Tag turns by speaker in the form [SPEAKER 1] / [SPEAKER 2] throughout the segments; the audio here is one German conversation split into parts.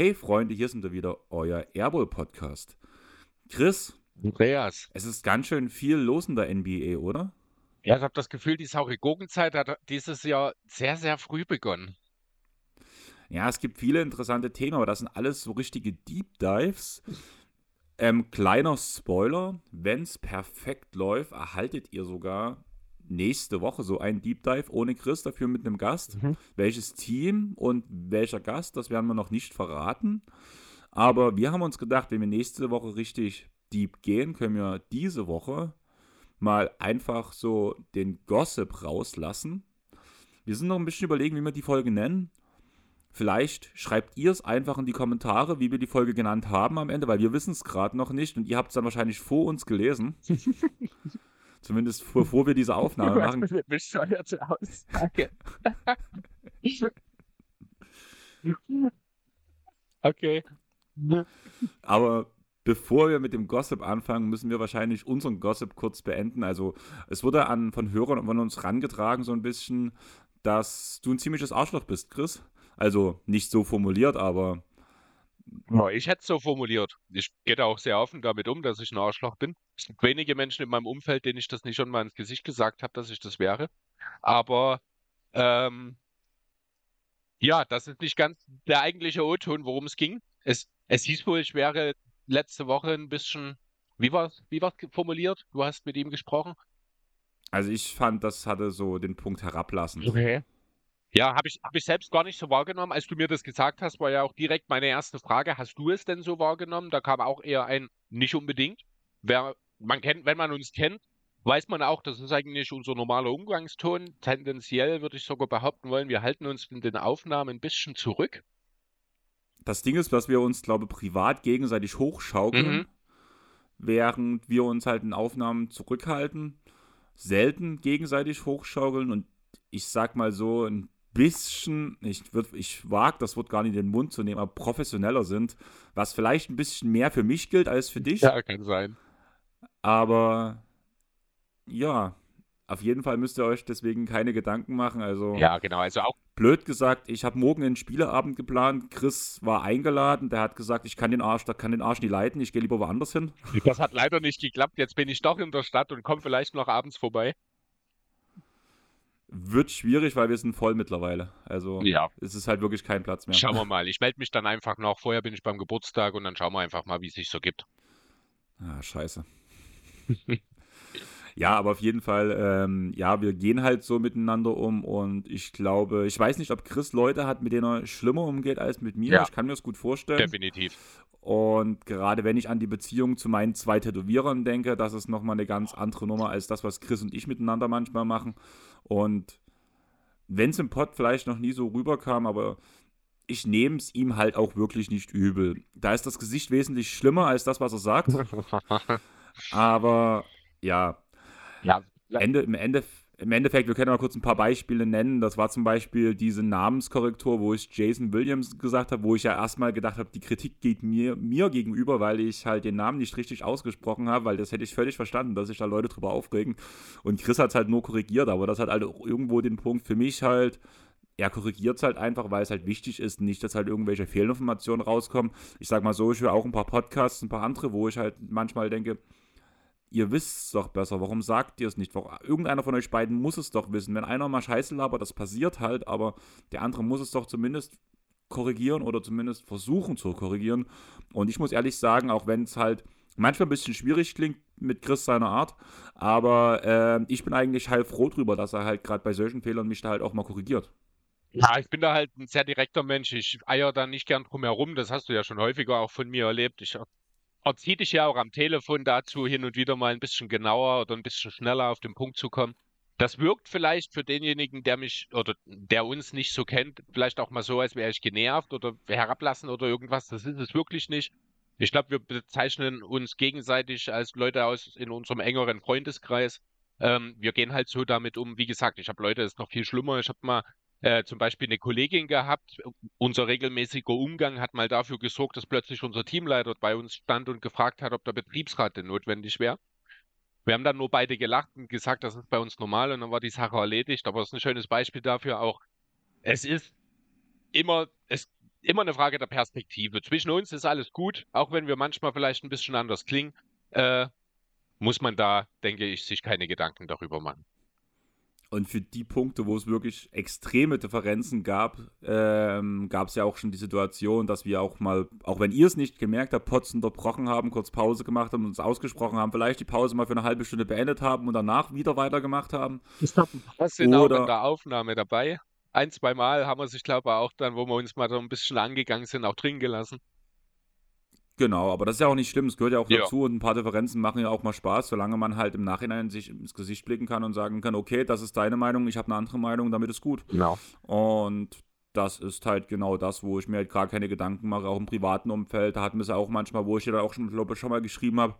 [SPEAKER 1] Hey Freunde, hier sind wir wieder, euer Airball Podcast. Chris,
[SPEAKER 2] Andreas.
[SPEAKER 1] es ist ganz schön viel los in der NBA, oder?
[SPEAKER 2] Ja, ich habe das Gefühl, die saure Gurkenzeit hat dieses Jahr sehr, sehr früh begonnen.
[SPEAKER 1] Ja, es gibt viele interessante Themen, aber das sind alles so richtige Deep Dives. Ähm, kleiner Spoiler, wenn es perfekt läuft, erhaltet ihr sogar nächste Woche so einen Deep Dive ohne Chris, dafür mit einem Gast.
[SPEAKER 2] Mhm.
[SPEAKER 1] Welches Team und welcher Gast, das werden wir noch nicht verraten. Aber wir haben uns gedacht, wenn wir nächste Woche richtig deep gehen, können wir diese Woche mal einfach so den Gossip rauslassen. Wir sind noch ein bisschen überlegen, wie wir die Folge nennen. Vielleicht schreibt ihr es einfach in die Kommentare, wie wir die Folge genannt haben am Ende, weil wir wissen es gerade noch nicht und ihr habt es dann wahrscheinlich vor uns gelesen. Zumindest bevor wir diese Aufnahme machen.
[SPEAKER 2] eine bescheuerte Aussage. okay.
[SPEAKER 1] Aber bevor wir mit dem Gossip anfangen, müssen wir wahrscheinlich unseren Gossip kurz beenden. Also es wurde an, von Hörern von uns rangetragen so ein bisschen, dass du ein ziemliches Arschloch bist, Chris. Also nicht so formuliert, aber
[SPEAKER 2] Ja, ich hätte es so formuliert. Ich gehe da auch sehr offen damit um, dass ich ein Arschloch bin. Es gibt wenige Menschen in meinem Umfeld, denen ich das nicht schon mal ins Gesicht gesagt habe, dass ich das wäre. Aber ähm, ja, das ist nicht ganz der eigentliche O-Ton, worum es ging. Es, es hieß wohl, ich wäre letzte Woche ein bisschen, wie war es wie war's formuliert? Du hast mit ihm gesprochen.
[SPEAKER 1] also ich fand, das hatte so den Punkt herablassend.
[SPEAKER 2] Okay. Ja, habe ich, hab ich selbst gar nicht so wahrgenommen. Als du mir das gesagt hast, war ja auch direkt meine erste Frage, hast du es denn so wahrgenommen? Da kam auch eher ein nicht unbedingt. Wer, man kennt, wenn man uns kennt, weiß man auch, das ist eigentlich unser normaler Umgangston. Tendenziell würde ich sogar behaupten wollen, wir halten uns in den Aufnahmen ein bisschen zurück.
[SPEAKER 1] Das Ding ist, dass wir uns, glaube ich, privat gegenseitig hochschaukeln,
[SPEAKER 2] Mhm.
[SPEAKER 1] während wir uns halt in Aufnahmen zurückhalten, selten gegenseitig hochschaukeln und ich sag mal so ein bisschen, ich, würd, ich wage das Wort gar nicht in den Mund zu nehmen, aber professioneller sind, was vielleicht ein bisschen mehr für mich gilt als für dich,
[SPEAKER 2] kann sein.
[SPEAKER 1] aber ja, auf jeden Fall müsst ihr euch deswegen keine Gedanken machen, also
[SPEAKER 2] Ja, genau. Also auch
[SPEAKER 1] blöd gesagt, ich habe morgen einen Spieleabend geplant. Chris war eingeladen. Der hat gesagt, ich kann den Arsch, da kann den Arsch nicht leiten. Ich gehe lieber woanders hin.
[SPEAKER 2] das hat leider nicht geklappt. Jetzt bin ich doch in der Stadt und komme vielleicht noch abends vorbei.
[SPEAKER 1] Wird schwierig, weil wir sind voll mittlerweile. Also
[SPEAKER 2] Ja.
[SPEAKER 1] es ist halt wirklich kein Platz mehr.
[SPEAKER 2] Schauen wir mal. Ich melde mich dann einfach noch. Vorher bin ich beim Geburtstag und dann schauen wir einfach mal, wie es sich so gibt.
[SPEAKER 1] Ah, scheiße. ja, aber auf jeden Fall, ähm, ja, wir gehen halt so miteinander um und ich glaube, ich weiß nicht, ob Chris Leute hat, mit denen er schlimmer umgeht als mit mir.
[SPEAKER 2] Ja.
[SPEAKER 1] Ich kann mir das gut vorstellen.
[SPEAKER 2] Definitiv.
[SPEAKER 1] Und gerade wenn ich an die Beziehung zu meinen zwei Tätowierern denke, das ist nochmal eine ganz andere Nummer als das, was Chris und ich miteinander manchmal machen. Und wenn es im Pod vielleicht noch nie so rüberkam, aber ich nehme es ihm halt auch wirklich nicht übel. Da ist das Gesicht wesentlich schlimmer als das, was er sagt. Aber ja,
[SPEAKER 2] ja,
[SPEAKER 1] Ende, im, Ende, im Endeffekt, wir können mal kurz ein paar Beispiele nennen. Das war zum Beispiel diese Namenskorrektur, wo ich Jason Williams gesagt habe, wo ich ja erstmal gedacht habe, die Kritik geht mir, mir gegenüber, weil ich halt den Namen nicht richtig ausgesprochen habe, weil das hätte ich völlig verstanden, dass sich da Leute drüber aufregen. Und Chris hat es halt nur korrigiert, aber das hat halt auch irgendwo den Punkt für mich halt, er korrigiert es halt einfach, weil es halt wichtig ist, nicht, dass halt irgendwelche Fehlinformationen rauskommen. Ich sag mal so, ich höre auch ein paar Podcasts, ein paar andere, wo ich halt manchmal denke, ihr wisst es doch besser, warum sagt ihr es nicht? Irgendeiner von euch beiden muss es doch wissen. Wenn einer mal Scheiße labert, das passiert halt, aber der andere muss es doch zumindest korrigieren oder zumindest versuchen zu korrigieren. Und ich muss ehrlich sagen, auch wenn es halt manchmal ein bisschen schwierig klingt mit Chris seiner Art, aber äh, ich bin eigentlich heilfroh drüber, dass er halt gerade bei solchen Fehlern mich da halt auch mal korrigiert.
[SPEAKER 2] Ja, ich bin da halt ein sehr direkter Mensch. Ich eier da nicht gern drum herum. Das hast du ja schon häufiger auch von mir erlebt. Ich er- erziehe dich ja auch am Telefon dazu, hin und wieder mal ein bisschen genauer oder ein bisschen schneller auf den Punkt zu kommen. Das wirkt vielleicht für denjenigen, der mich oder der uns nicht so kennt, vielleicht auch mal so, als wäre ich genervt oder herablassen oder irgendwas. Das ist es wirklich nicht. Ich glaube, wir bezeichnen uns gegenseitig als Leute aus in unserem engeren Freundeskreis. Ähm, wir gehen halt so damit um. Wie gesagt, ich habe Leute, das ist noch viel schlimmer. Ich habe mal äh, zum Beispiel eine Kollegin gehabt. Unser regelmäßiger Umgang hat mal dafür gesorgt, dass plötzlich unser Teamleiter bei uns stand und gefragt hat, ob der Betriebsrat denn notwendig wäre. Wir haben dann nur beide gelacht und gesagt, das ist bei uns normal und dann war die Sache erledigt. Aber es ist ein schönes Beispiel dafür auch. Es ist immer, es immer eine Frage der Perspektive. Zwischen uns ist alles gut, auch wenn wir manchmal vielleicht ein bisschen anders klingen, äh, muss man da, denke ich, sich keine Gedanken darüber machen.
[SPEAKER 1] Und für die Punkte, wo es wirklich extreme Differenzen gab, ähm, gab es ja auch schon die Situation, dass wir auch mal, auch wenn ihr es nicht gemerkt habt, Pots unterbrochen haben, kurz Pause gemacht haben, uns ausgesprochen haben, vielleicht die Pause mal für eine halbe Stunde beendet haben und danach wieder weitergemacht haben.
[SPEAKER 2] Das sind Oder, auch in der Aufnahme dabei. Ein, zwei Mal haben wir sich, glaube ich, auch dann, wo wir uns mal so ein bisschen angegangen sind, auch drin gelassen.
[SPEAKER 1] Genau, aber das ist ja auch nicht schlimm, es gehört ja auch ja. dazu und ein paar Differenzen machen ja auch mal Spaß, solange man halt im Nachhinein sich ins Gesicht blicken kann und sagen kann, okay, das ist deine Meinung, ich habe eine andere Meinung, damit ist gut.
[SPEAKER 2] Genau.
[SPEAKER 1] Und das ist halt genau das, wo ich mir halt gar keine Gedanken mache, auch im privaten Umfeld. Da hatten wir es ja auch manchmal, wo ich dir auch schon, glaube ich, schon mal geschrieben habe,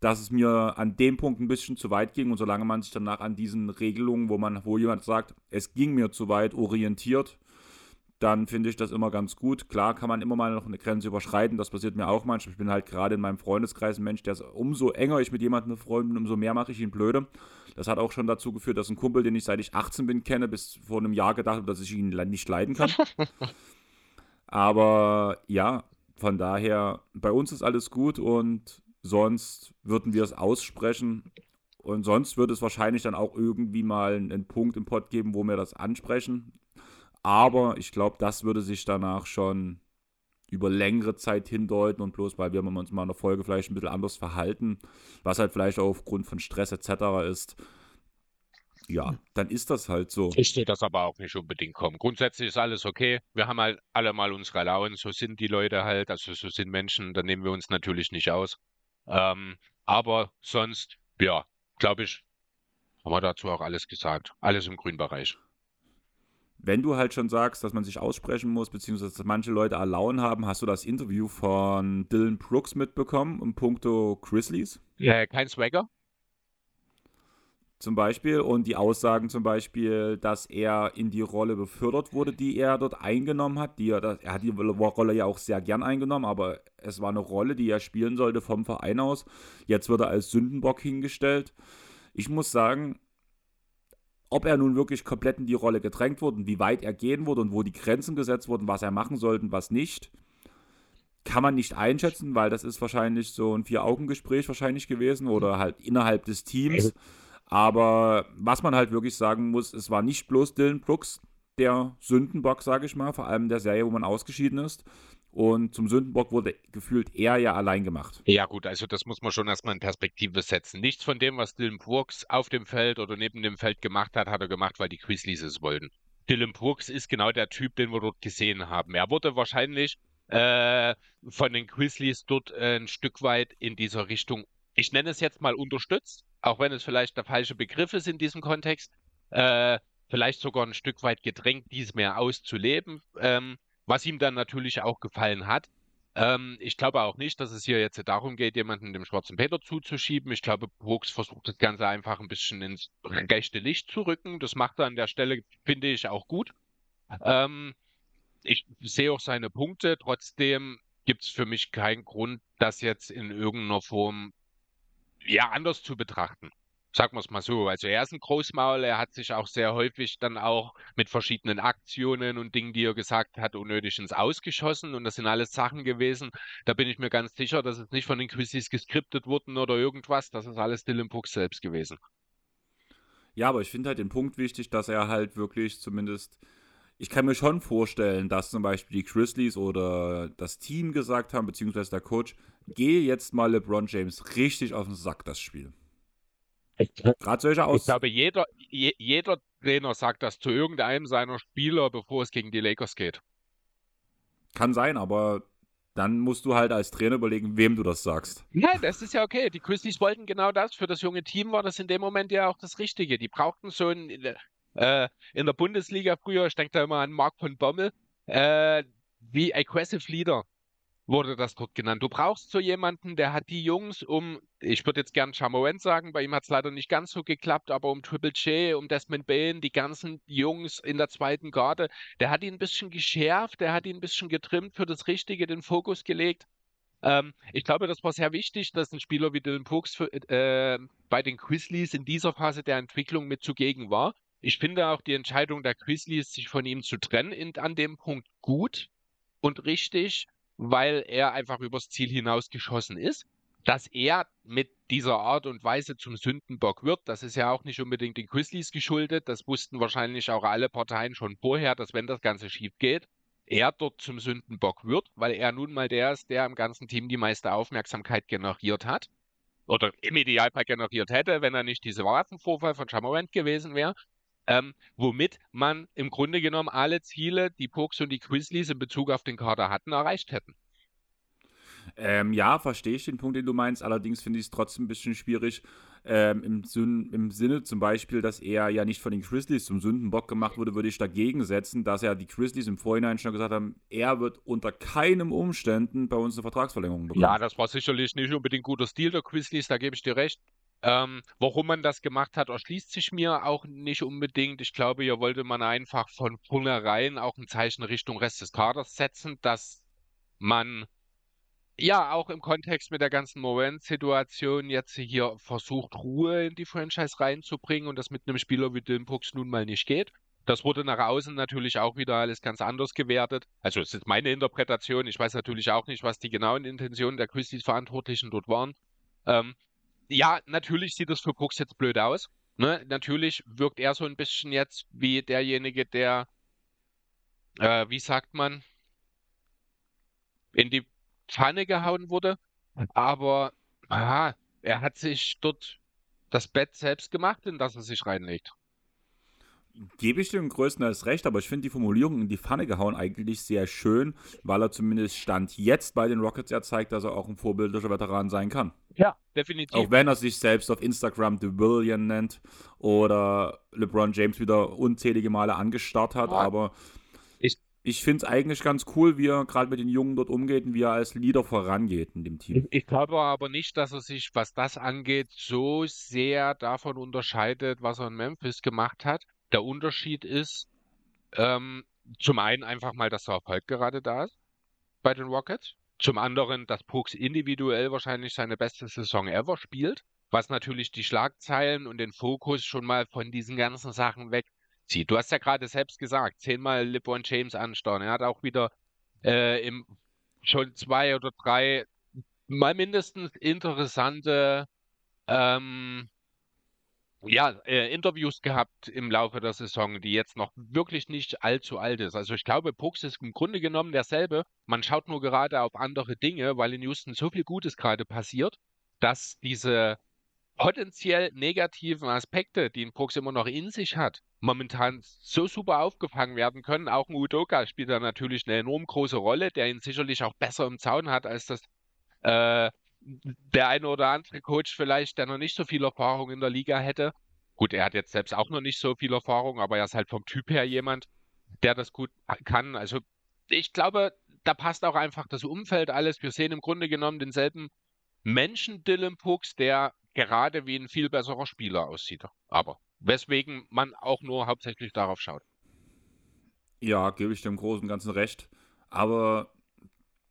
[SPEAKER 1] dass es mir an dem Punkt ein bisschen zu weit ging und solange man sich danach an diesen Regelungen, wo man, wo jemand sagt, es ging mir zu weit, orientiert, dann finde ich das immer ganz gut. Klar kann man immer mal noch eine Grenze überschreiten, das passiert mir auch manchmal. Ich bin halt gerade in meinem Freundeskreis ein Mensch, der ist, umso enger ich mit jemandem befreundet bin, umso mehr mache ich ihn blöde. Das hat auch schon dazu geführt, dass ein Kumpel, den ich seit ich 18 bin kenne, bis vor einem Jahr gedacht habe, dass ich ihn nicht leiden kann. Aber ja, von daher, bei uns ist alles gut und sonst würden wir es aussprechen. Und sonst wird es wahrscheinlich dann auch irgendwie mal einen Punkt im Pod geben, wo wir das ansprechen. Aber ich glaube, das würde sich danach schon über längere Zeit hindeuten und bloß weil wir uns mal in der Folge vielleicht ein bisschen anders verhalten, was halt vielleicht auch aufgrund von Stress etc. ist, ja, dann ist das halt so.
[SPEAKER 2] Ich sehe das aber auch nicht unbedingt kommen. Grundsätzlich ist alles okay. Wir haben halt alle mal unsere Launen, so sind die Leute halt, also so sind Menschen, da nehmen wir uns natürlich nicht aus. Ähm, aber sonst, ja, glaube ich, haben wir dazu auch alles gesagt. Alles im grünen Bereich
[SPEAKER 1] wenn du halt schon sagst, dass man sich aussprechen muss, beziehungsweise dass manche Leute Allauen haben, hast du das Interview von Dylan Brooks mitbekommen im Punkto Grizzlies?
[SPEAKER 2] Ja, kein Swagger.
[SPEAKER 1] Zum Beispiel und die Aussagen zum Beispiel, dass er in die Rolle befördert wurde, die er dort eingenommen hat. Die er, er hat die Rolle ja auch sehr gern eingenommen, aber es war eine Rolle, die er spielen sollte vom Verein aus. Jetzt wird er als Sündenbock hingestellt. Ich muss sagen, ob er nun wirklich komplett in die Rolle gedrängt wurde und wie weit er gehen wurde und wo die Grenzen gesetzt wurden, was er machen sollte und was nicht, kann man nicht einschätzen, weil das ist wahrscheinlich so ein Vier-Augen-Gespräch wahrscheinlich gewesen oder halt innerhalb des Teams. Aber was man halt wirklich sagen muss, es war nicht bloß Dylan Brooks, der Sündenbock, sage ich mal, vor allem der Serie, wo man ausgeschieden ist, und zum Sündenbock wurde gefühlt er ja allein gemacht.
[SPEAKER 2] Ja, gut, also das muss man schon erstmal in Perspektive setzen. Nichts von dem, was Dylan Brooks auf dem Feld oder neben dem Feld gemacht hat, hat er gemacht, weil die Grizzlies es wollten. Dylan Brooks ist genau der Typ, den wir dort gesehen haben. Er wurde wahrscheinlich äh, von den Grizzlies dort äh, ein Stück weit in dieser Richtung, ich nenne es jetzt mal unterstützt, auch wenn es vielleicht der falsche Begriff ist in diesem Kontext, äh, vielleicht sogar ein Stück weit gedrängt, dies mehr auszuleben. Ähm, was ihm dann natürlich auch gefallen hat. Ähm, ich glaube auch nicht, dass es hier jetzt darum geht, jemanden dem schwarzen Peter zuzuschieben. Ich glaube, Brooks versucht das Ganze einfach ein bisschen ins rechte Licht zu rücken. Das macht er an der Stelle, finde ich, auch gut. Ähm, ich sehe auch seine Punkte. Trotzdem gibt es für mich keinen Grund, das jetzt in irgendeiner Form ja anders zu betrachten. Sagen wir es mal so. Also er ist ein Großmaul, er hat sich auch sehr häufig dann auch mit verschiedenen Aktionen und Dingen, die er gesagt hat, unnötig ins Ausgeschossen. Und das sind alles Sachen gewesen. Da bin ich mir ganz sicher, dass es nicht von den Quizzes geskriptet wurden oder irgendwas. Das ist alles Dylan Brooks selbst gewesen.
[SPEAKER 1] Ja, aber ich finde halt den Punkt wichtig, dass er halt wirklich zumindest. Ich kann mir schon vorstellen, dass zum Beispiel die Grizzlies oder das Team gesagt haben, beziehungsweise der Coach, geh jetzt mal LeBron James richtig auf den Sack, das Spiel.
[SPEAKER 2] Gerade solche Aus. Ich glaube, jeder, je, jeder Trainer sagt das zu irgendeinem seiner Spieler, bevor es gegen die Lakers geht.
[SPEAKER 1] Kann sein, aber dann musst du halt als Trainer überlegen, wem du das sagst.
[SPEAKER 2] Nein, das ist ja okay. Die Grizzlies wollten genau das. Für das junge Team war das in dem Moment ja auch das Richtige. Die brauchten so ein, äh, in der Bundesliga früher, ich denke da immer an Marc von Bommel, äh, wie Aggressive Leader wurde das dort genannt. Du brauchst so jemanden, der hat die Jungs um, ich würde jetzt gern Chamorant sagen, bei ihm hat es leider nicht ganz so geklappt, aber um Triple J, um Desmond Bain, die ganzen Jungs in der zweiten Garde, der hat ihn ein bisschen geschärft, der hat ihn ein bisschen getrimmt, für das Richtige den Fokus gelegt. Ähm, ich glaube, das war sehr wichtig, dass ein Spieler wie Dylan Brooks für, äh, bei den Grizzlies in dieser Phase der Entwicklung mit zugegen war. Ich finde auch die Entscheidung der Grizzlies, sich von ihm zu trennen, in, an dem Punkt gut und richtig, weil er einfach übers Ziel hinausgeschossen ist. Dass er mit dieser Art und Weise zum Sündenbock wird, das ist ja auch nicht unbedingt den Grizzlies geschuldet. Das wussten wahrscheinlich auch alle Parteien schon vorher, dass wenn das Ganze schief geht, er dort zum Sündenbock wird, weil er nun mal der ist, der im ganzen Team die meiste Aufmerksamkeit generiert hat. Oder im Idealfall generiert hätte, wenn er nicht diese Waffenvorfall von Chamorant gewesen wäre. Ähm, womit man im Grunde genommen alle Ziele, die Pokes und die Grizzlies in Bezug auf den Kader hatten, erreicht hätten.
[SPEAKER 1] Ähm, ja, verstehe ich den Punkt, den du meinst. Allerdings finde ich es trotzdem ein bisschen schwierig, ähm, im, im Sinne zum Beispiel, dass er ja nicht von den Grizzlies zum Sündenbock gemacht wurde, würde ich dagegen setzen, dass ja die Grizzlies im Vorhinein schon gesagt haben, er wird unter keinen Umständen bei uns eine Vertragsverlängerung bekommen.
[SPEAKER 2] Ja, das war sicherlich nicht unbedingt guter Stil der Grizzlies, da gebe ich dir recht. Ähm, warum man das gemacht hat, erschließt sich mir auch nicht unbedingt. Ich glaube, hier wollte man einfach von vornherein auch ein Zeichen Richtung Rest des Kaders setzen, dass man ja, auch im Kontext mit der ganzen Morant-Situation jetzt hier versucht, Ruhe in die Franchise reinzubringen und das mit einem Spieler wie Dillenbrooks nun mal nicht geht. Das wurde nach außen natürlich auch wieder alles ganz anders gewertet. Also es ist meine Interpretation. Ich weiß natürlich auch nicht, was die genauen Intentionen der Christies-Verantwortlichen dort waren. Ähm, ja, natürlich sieht das für Brooks jetzt blöd aus. Ne? Natürlich wirkt er so ein bisschen jetzt wie derjenige, der, äh, wie sagt man, in die Pfanne gehauen wurde. Aber aha, er hat sich dort das Bett selbst gemacht, in das er sich reinlegt.
[SPEAKER 1] Gebe ich dem größtenteils recht, aber ich finde die Formulierung in die Pfanne gehauen eigentlich sehr schön, weil er zumindest Stand jetzt bei den Rockets ja zeigt, dass er auch ein vorbildlicher Veteran sein kann.
[SPEAKER 2] Ja, definitiv.
[SPEAKER 1] Auch wenn er sich selbst auf Instagram The William nennt oder LeBron James wieder unzählige Male angestarrt hat, ja. aber ich finde es eigentlich ganz cool, wie er gerade mit den Jungen dort umgeht und wie er als Leader vorangeht in dem Team.
[SPEAKER 2] Ich, ich glaube aber nicht, dass er sich, was das angeht, so sehr davon unterscheidet, was er in Memphis gemacht hat. Der Unterschied ist ähm, zum einen einfach mal, dass der Erfolg gerade da ist bei den Rockets. Zum anderen, dass Brooks individuell wahrscheinlich seine beste Saison ever spielt, was natürlich die Schlagzeilen und den Fokus schon mal von diesen ganzen Sachen weg zieht. Du hast ja gerade selbst gesagt, zehnmal LeBron James anstarren. Er hat auch wieder äh, im, schon zwei oder drei mal mindestens interessante ähm, ja, äh, Interviews gehabt im Laufe der Saison, die jetzt noch wirklich nicht allzu alt ist. Also ich glaube, Brooks ist im Grunde genommen derselbe. Man schaut nur gerade auf andere Dinge, weil in Houston so viel Gutes gerade passiert, dass diese potenziell negativen Aspekte, die ein Brooks immer noch in sich hat, momentan so super aufgefangen werden können. Auch ein Udoka spielt da natürlich eine enorm große Rolle, der ihn sicherlich auch besser im Zaun hat, als das äh, der eine oder andere Coach vielleicht, der noch nicht so viel Erfahrung in der Liga hätte. Gut, er hat jetzt selbst auch noch nicht so viel Erfahrung, aber er ist halt vom Typ her jemand, der das gut kann. Also ich glaube, da passt auch einfach das Umfeld alles. Wir sehen im Grunde genommen denselben Menschen Dylan Pooks, der gerade wie ein viel besserer Spieler aussieht. Aber weswegen man auch nur hauptsächlich darauf schaut.
[SPEAKER 1] Ja, gebe ich dem Großen und Ganzen recht. Aber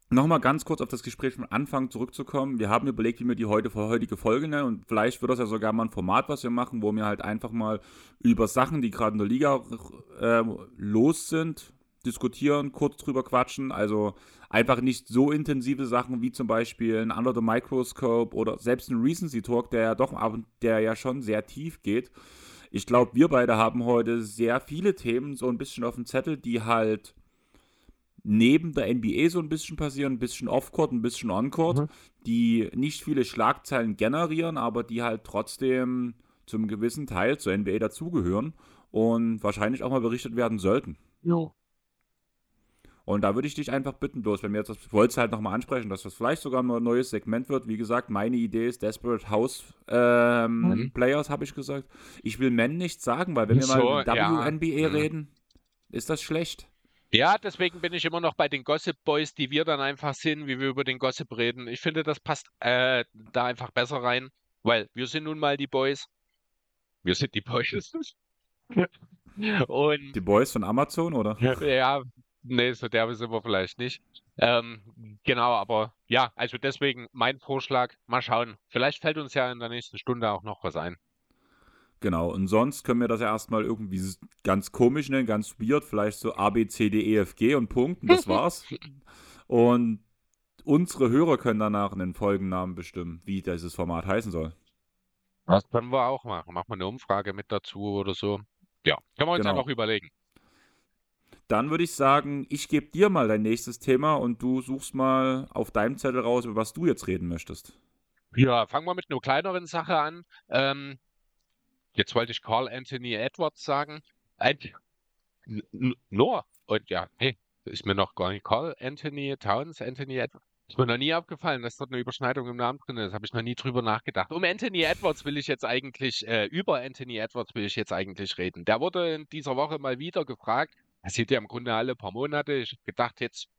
[SPEAKER 1] nochmal ganz kurz auf das Gespräch vom Anfang zurückzukommen. Wir haben überlegt, wie wir die heute, heutige Folge nennen und vielleicht wird das ja sogar mal ein Format, was wir machen, wo wir halt einfach mal über Sachen, die gerade in der Liga äh, los sind, diskutieren, kurz drüber quatschen. Also einfach nicht so intensive Sachen wie zum Beispiel ein Under the Microscope oder selbst ein Recency Talk, der ja doch, der ja schon sehr tief geht. Ich glaube, wir beide haben heute sehr viele Themen so ein bisschen auf dem Zettel, die halt neben der NBA so ein bisschen passieren, ein bisschen Off-Court, ein bisschen On-Court, mhm. die nicht viele Schlagzeilen generieren, aber die halt trotzdem zum gewissen Teil zur NBA dazugehören und wahrscheinlich auch mal berichtet werden sollten.
[SPEAKER 2] Jo.
[SPEAKER 1] Und da würde ich dich einfach bitten, bloß, wenn wir jetzt, ich wollte es halt nochmal ansprechen, dass das vielleicht sogar ein neues Segment wird. Wie gesagt, meine Idee ist Desperate House ähm, mhm. Players, habe ich gesagt. Ich will Men nicht sagen, weil wenn wir so, mal über WNBA ja. Mhm. reden, ist das schlecht.
[SPEAKER 2] Ja, deswegen bin ich immer noch bei den Gossip Boys, die wir dann einfach sind, wie wir über den Gossip reden. Ich finde, das passt äh, da einfach besser rein, weil wir sind nun mal die Boys. Wir sind die Boys.
[SPEAKER 1] Und die Boys von Amazon, oder?
[SPEAKER 2] Ja, Nee, so derbe sind wir vielleicht nicht. Ähm, genau, aber ja, also deswegen mein Vorschlag, mal schauen. Vielleicht fällt uns ja in der nächsten Stunde auch noch was ein.
[SPEAKER 1] Genau, und sonst können wir das ja erstmal irgendwie ganz komisch nennen, ganz weird, vielleicht so A, B, C, D, E, F, G und Punkt, und das war's. und unsere Hörer können danach einen Folgennamen bestimmen, wie dieses Format heißen soll.
[SPEAKER 2] Das können wir auch machen. Machen wir eine Umfrage mit dazu oder so. Ja, können wir uns genau. einfach überlegen.
[SPEAKER 1] Dann würde ich sagen, ich gebe dir mal dein nächstes Thema und du suchst mal auf deinem Zettel raus, über was du jetzt reden möchtest.
[SPEAKER 2] Ja, fangen wir mit einer kleineren Sache an. Ähm, jetzt wollte ich Carl Anthony Edwards sagen. Ein, nur, und ja, hey, ist mir noch gar nicht Carl Anthony Towns, Anthony Edwards. Ist mir noch nie aufgefallen, dass dort eine Überschneidung im Namen drin ist. Habe ich noch nie drüber nachgedacht. Um Anthony Edwards will ich jetzt eigentlich, äh, über Anthony Edwards will ich jetzt eigentlich reden. Der wurde in dieser Woche mal wieder gefragt. Das sieht ja im Grunde alle paar Monate. Ich habe gedacht, jetzt,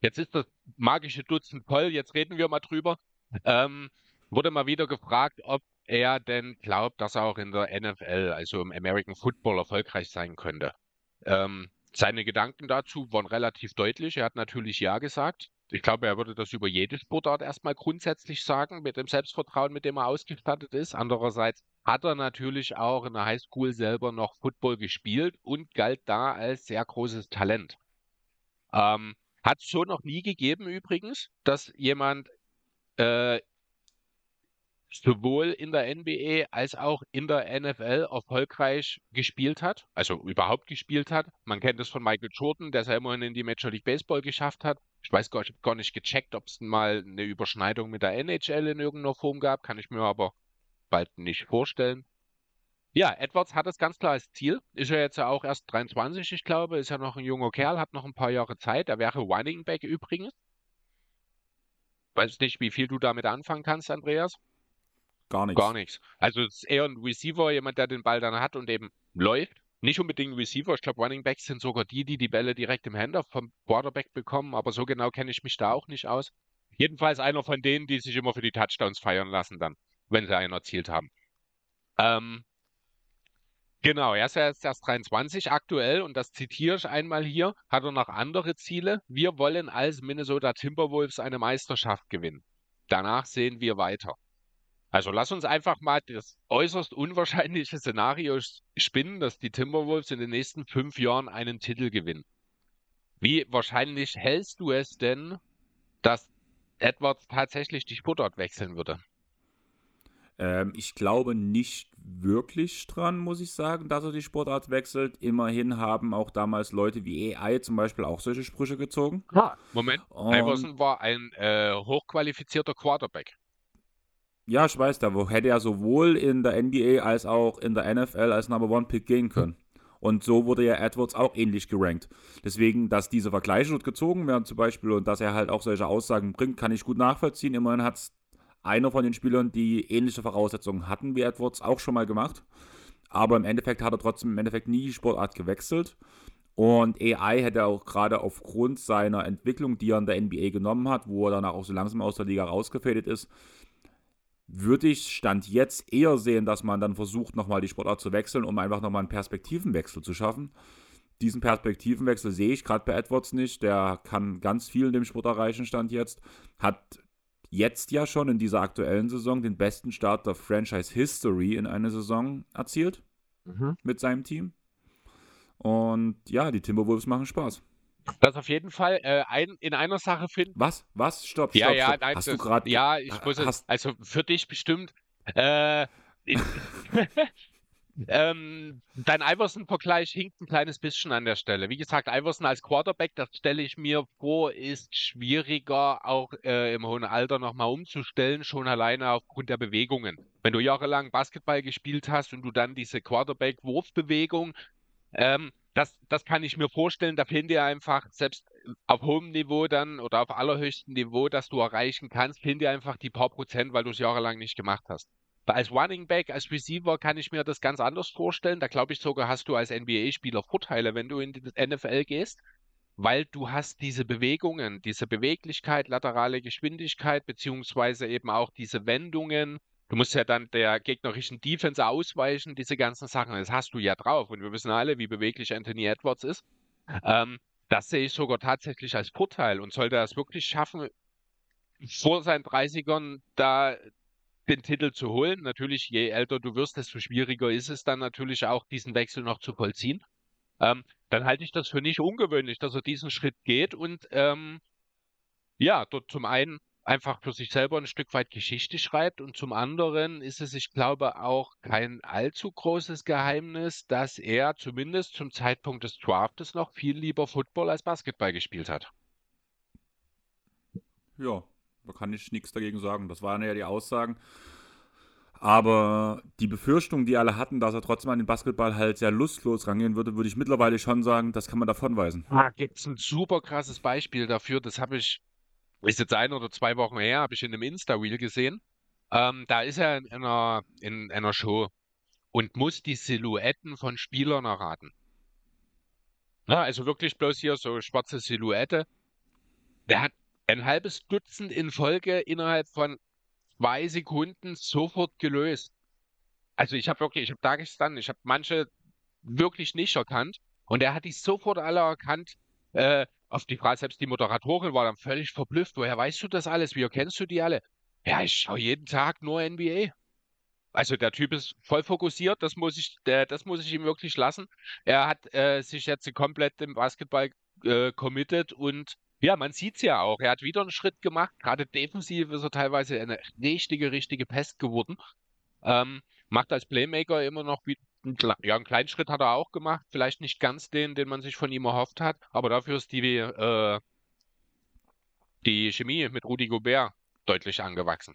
[SPEAKER 2] jetzt ist das magische Dutzend voll, jetzt reden wir mal drüber. Ähm, wurde mal wieder gefragt, ob er denn glaubt, dass er auch in der NFL, also im American Football, erfolgreich sein könnte. Ähm, seine Gedanken dazu waren relativ deutlich. Er hat natürlich Ja gesagt ich glaube, er würde das über jede Sportart erstmal grundsätzlich sagen, mit dem Selbstvertrauen, mit dem er ausgestattet ist. Andererseits hat er natürlich auch in der Highschool selber noch Football gespielt und galt da als sehr großes Talent. Ähm, hat es so noch nie gegeben übrigens, dass jemand äh, sowohl in der NBA als auch in der NFL erfolgreich gespielt hat, also überhaupt gespielt hat. Man kennt es von Michael Jordan, der es ja immerhin in die Major League Baseball geschafft hat. Ich weiß gar, ich gar nicht gecheckt, ob es mal eine Überschneidung mit der NHL in irgendeiner Form gab, kann ich mir aber bald nicht vorstellen. Ja, Edwards hat es ganz klar als Ziel. Ist ja jetzt ja auch erst 23, ich glaube, ist ja noch ein junger Kerl, hat noch ein paar Jahre Zeit. Er wäre Running Back übrigens. Weiß nicht, wie viel du damit anfangen kannst, Andreas.
[SPEAKER 1] Gar nichts.
[SPEAKER 2] Gar nichts. Also es ist eher ein Receiver, jemand, der den Ball dann hat und eben läuft. Nicht unbedingt ein Receiver. Ich glaube, Running Backs sind sogar die, die die Bälle direkt im Handoff vom Quarterback bekommen. Aber so genau kenne ich mich da auch nicht aus. Jedenfalls einer von denen, die sich immer für die Touchdowns feiern lassen dann, wenn sie einen erzielt haben. Ähm, genau, er ist ja jetzt erst 23 aktuell und das zitiere ich einmal hier, hat er noch andere Ziele. Wir wollen als Minnesota Timberwolves eine Meisterschaft gewinnen. Danach sehen wir weiter. Also lass uns einfach mal das äußerst unwahrscheinliche Szenario spinnen, dass die Timberwolves in den nächsten fünf Jahren einen Titel gewinnen. Wie wahrscheinlich hältst du es denn, dass Edwards tatsächlich die Sportart wechseln würde?
[SPEAKER 1] Ähm, ich glaube nicht wirklich dran, muss ich sagen, dass er die Sportart wechselt. Immerhin haben auch damals Leute wie AI zum Beispiel auch solche Sprüche gezogen.
[SPEAKER 2] Ah, Moment, Und Iverson war ein äh, hochqualifizierter Quarterback.
[SPEAKER 1] Ja, ich weiß, da hätte er sowohl in der NBA als auch in der NFL als Number One Pick gehen können. Und so wurde ja Edwards auch ähnlich gerankt. Deswegen, dass diese Vergleiche dort gezogen werden zum Beispiel und dass er halt auch solche Aussagen bringt, kann ich gut nachvollziehen. Immerhin hat es einer von den Spielern, die ähnliche Voraussetzungen hatten wie Edwards, auch schon mal gemacht. Aber im Endeffekt hat er trotzdem im Endeffekt nie die Sportart gewechselt. Und AI hätte auch gerade aufgrund seiner Entwicklung, die er in der NBA genommen hat, wo er dann auch so langsam aus der Liga rausgefädet ist, würde ich Stand jetzt eher sehen, dass man dann versucht, nochmal die Sportart zu wechseln, um einfach nochmal einen Perspektivenwechsel zu schaffen. Diesen Perspektivenwechsel sehe ich gerade bei Edwards nicht. Der kann ganz viel in dem Sport erreichen, Stand jetzt. Hat jetzt ja schon in dieser aktuellen Saison den besten Start der Franchise History in eine Saison erzielt mhm. mit seinem Team. Und ja, die Timberwolves machen Spaß.
[SPEAKER 2] Das auf jeden Fall äh, ein, in einer Sache finden.
[SPEAKER 1] Was? Was? Stopp,
[SPEAKER 2] stopp,
[SPEAKER 1] ja,
[SPEAKER 2] ja,
[SPEAKER 1] stopp.
[SPEAKER 2] Nein,
[SPEAKER 1] hast das, du gerade.
[SPEAKER 2] Ja, ich muss es, also für dich bestimmt. Äh, ähm, dein Iverson-Vergleich hinkt ein kleines bisschen an der Stelle. Wie gesagt, Iverson als Quarterback, das stelle ich mir vor, ist schwieriger auch äh, im hohen Alter nochmal umzustellen, schon alleine aufgrund der Bewegungen. Wenn du jahrelang Basketball gespielt hast und du dann diese Quarterback-Wurfbewegung ähm, das, das kann ich mir vorstellen, da fehlen dir einfach, selbst auf hohem Niveau dann oder auf allerhöchstem Niveau, das du erreichen kannst, fehlen dir einfach die paar Prozent, weil du es jahrelang nicht gemacht hast. Als Running Back, als Receiver kann ich mir das ganz anders vorstellen. Da glaube ich sogar, hast du als NBA-Spieler Vorteile, wenn du in die NFL gehst, weil du hast diese Bewegungen, diese Beweglichkeit, laterale Geschwindigkeit, beziehungsweise eben auch diese Wendungen, Du musst ja dann der gegnerischen Defense ausweichen, diese ganzen Sachen. Das hast du ja drauf. Und wir wissen alle, wie beweglich Anthony Edwards ist. Ähm, das sehe ich sogar tatsächlich als Vorteil. Und sollte er es wirklich schaffen, vor seinen 30ern da den Titel zu holen. Natürlich, je älter du wirst, desto schwieriger ist es dann natürlich auch, diesen Wechsel noch zu vollziehen. Ähm, dann halte ich das für nicht ungewöhnlich, dass er diesen Schritt geht und ähm, ja, dort zum einen einfach für sich selber ein Stück weit Geschichte schreibt und zum anderen ist es, ich glaube, auch kein allzu großes Geheimnis, dass er zumindest zum Zeitpunkt des Draftes noch viel lieber Football als Basketball gespielt hat.
[SPEAKER 1] Ja, da kann ich nichts dagegen sagen. Das waren ja die Aussagen. Aber die Befürchtung, die alle hatten, dass er trotzdem an den Basketball halt sehr lustlos rangehen würde, würde ich mittlerweile schon sagen, das kann man davonweisen.
[SPEAKER 2] Da gibt es ein super krasses Beispiel dafür. Das habe ich, ist jetzt ein oder zwei Wochen her, habe ich in einem Insta-Reel gesehen. Ähm, da ist er in einer, in einer Show und muss die Silhouetten von Spielern erraten. Ja, also wirklich bloß hier so schwarze Silhouette. Der hat ein halbes Dutzend in Folge innerhalb von zwei Sekunden sofort gelöst. Also ich habe wirklich, ich habe da gestanden, ich habe manche wirklich nicht erkannt und er hat die sofort alle erkannt. Äh, auf die Frage, selbst die Moderatorin war dann völlig verblüfft. Woher weißt du das alles? Wie erkennst du die alle? Ja, ich schaue jeden Tag nur NBA. Also der Typ ist voll fokussiert, das muss ich, das muss ich ihm wirklich lassen. Er hat äh, sich jetzt komplett im Basketball äh, committed und ja, man sieht es ja auch. Er hat wieder einen Schritt gemacht. Gerade defensiv ist er teilweise eine richtige, richtige Pest geworden. Ähm, macht als Playmaker immer noch wie, ja, einen kleinen Schritt hat er auch gemacht. Vielleicht nicht ganz den, den man sich von ihm erhofft hat. Aber dafür ist die, äh, die Chemie mit Rudi Gobert deutlich angewachsen.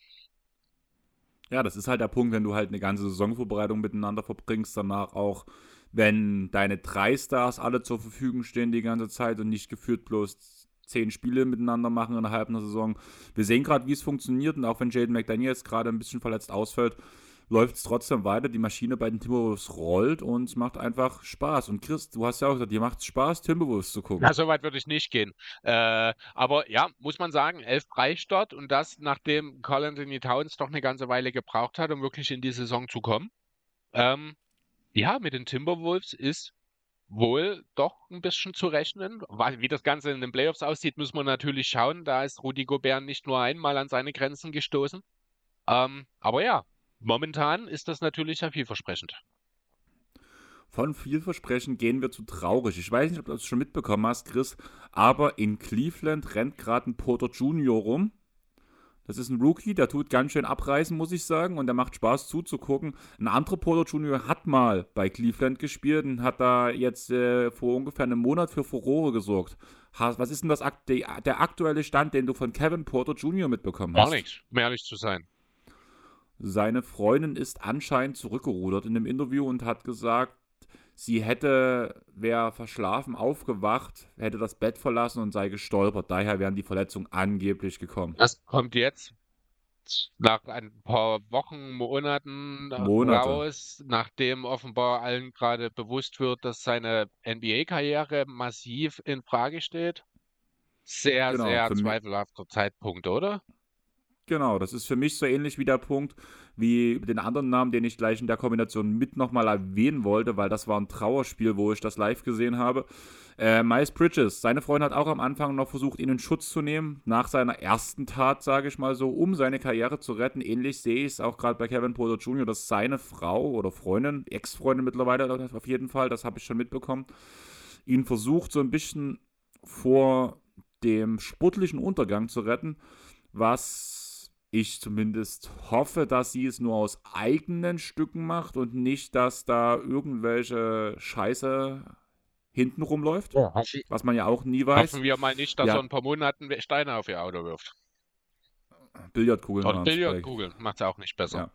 [SPEAKER 1] Ja, das ist halt der Punkt, wenn du halt eine ganze Saisonvorbereitung miteinander verbringst, danach auch, wenn deine drei Stars alle zur Verfügung stehen die ganze Zeit und nicht geführt bloß zehn Spiele miteinander machen innerhalb einer Saison. Wir sehen gerade, wie es funktioniert und auch wenn Jaden McDaniel jetzt gerade ein bisschen verletzt ausfällt, läuft es trotzdem weiter. Die Maschine bei den Timberwolves rollt und es macht einfach Spaß. Und Chris, du hast ja auch gesagt, dir macht es Spaß, Timberwolves zu gucken.
[SPEAKER 2] Ja, so weit würde ich nicht gehen. Äh, aber ja, muss man sagen, elf Freistadt und das, nachdem Carl Anthony Towns doch eine ganze Weile gebraucht hat, um wirklich in die Saison zu kommen. Ähm, ja, mit den Timberwolves ist wohl doch ein bisschen zu rechnen. Wie das Ganze in den Playoffs aussieht, muss man natürlich schauen. Da ist Rudi Gobert nicht nur einmal an seine Grenzen gestoßen. Ähm, aber ja, momentan ist das natürlich sehr vielversprechend.
[SPEAKER 1] Von vielversprechend gehen wir zu traurig. Ich weiß nicht, ob du das schon mitbekommen hast, Chris, aber in Cleveland rennt gerade ein Porter Junior rum das ist ein Rookie, der tut ganz schön abreißen, muss ich sagen, und der macht Spaß zuzugucken. Ein anderer Polo Junior hat mal bei Cleveland gespielt und hat da jetzt äh, vor ungefähr einem Monat für Furore gesorgt. Was ist denn das, der aktuelle Stand, den du von Kevin Porter Jr. mitbekommen hast?
[SPEAKER 2] Gar nichts, um ehrlich zu sein.
[SPEAKER 1] Seine Freundin ist anscheinend zurückgerudert in dem Interview und hat gesagt, sie hätte, wäre verschlafen, aufgewacht, hätte das Bett verlassen und sei gestolpert. Daher wären die Verletzungen angeblich gekommen.
[SPEAKER 2] Das kommt jetzt nach ein paar Wochen, Monaten Monate. raus, nachdem offenbar allen gerade bewusst wird, dass seine NBA-Karriere massiv in Frage steht. Sehr, genau, sehr zweifelhafter Zeitpunkt, oder?
[SPEAKER 1] Genau, das ist für mich so ähnlich wie der Punkt, wie den anderen Namen, den ich gleich in der Kombination mit nochmal erwähnen wollte, weil das war ein Trauerspiel, wo ich das live gesehen habe. Äh, Miles Bridges, seine Freundin hat auch am Anfang noch versucht, ihn in Schutz zu nehmen, nach seiner ersten Tat, sage ich mal so, um seine Karriere zu retten. Ähnlich sehe ich es auch gerade bei Kevin Porter Jr., dass seine Frau oder Freundin, Ex-Freundin mittlerweile auf jeden Fall, das habe ich schon mitbekommen, ihn versucht so ein bisschen vor dem sportlichen Untergang zu retten, was ich zumindest hoffe, dass sie es nur aus eigenen Stücken macht und nicht, dass da irgendwelche Scheiße hinten rumläuft. Ja, was man ja auch nie weiß.
[SPEAKER 2] Hoffen wir mal nicht, dass ja. er in ein paar Monaten Steine auf ihr Auto wirft.
[SPEAKER 1] Billardkugeln.
[SPEAKER 2] Und Billardkugeln macht es auch nicht besser. Ja.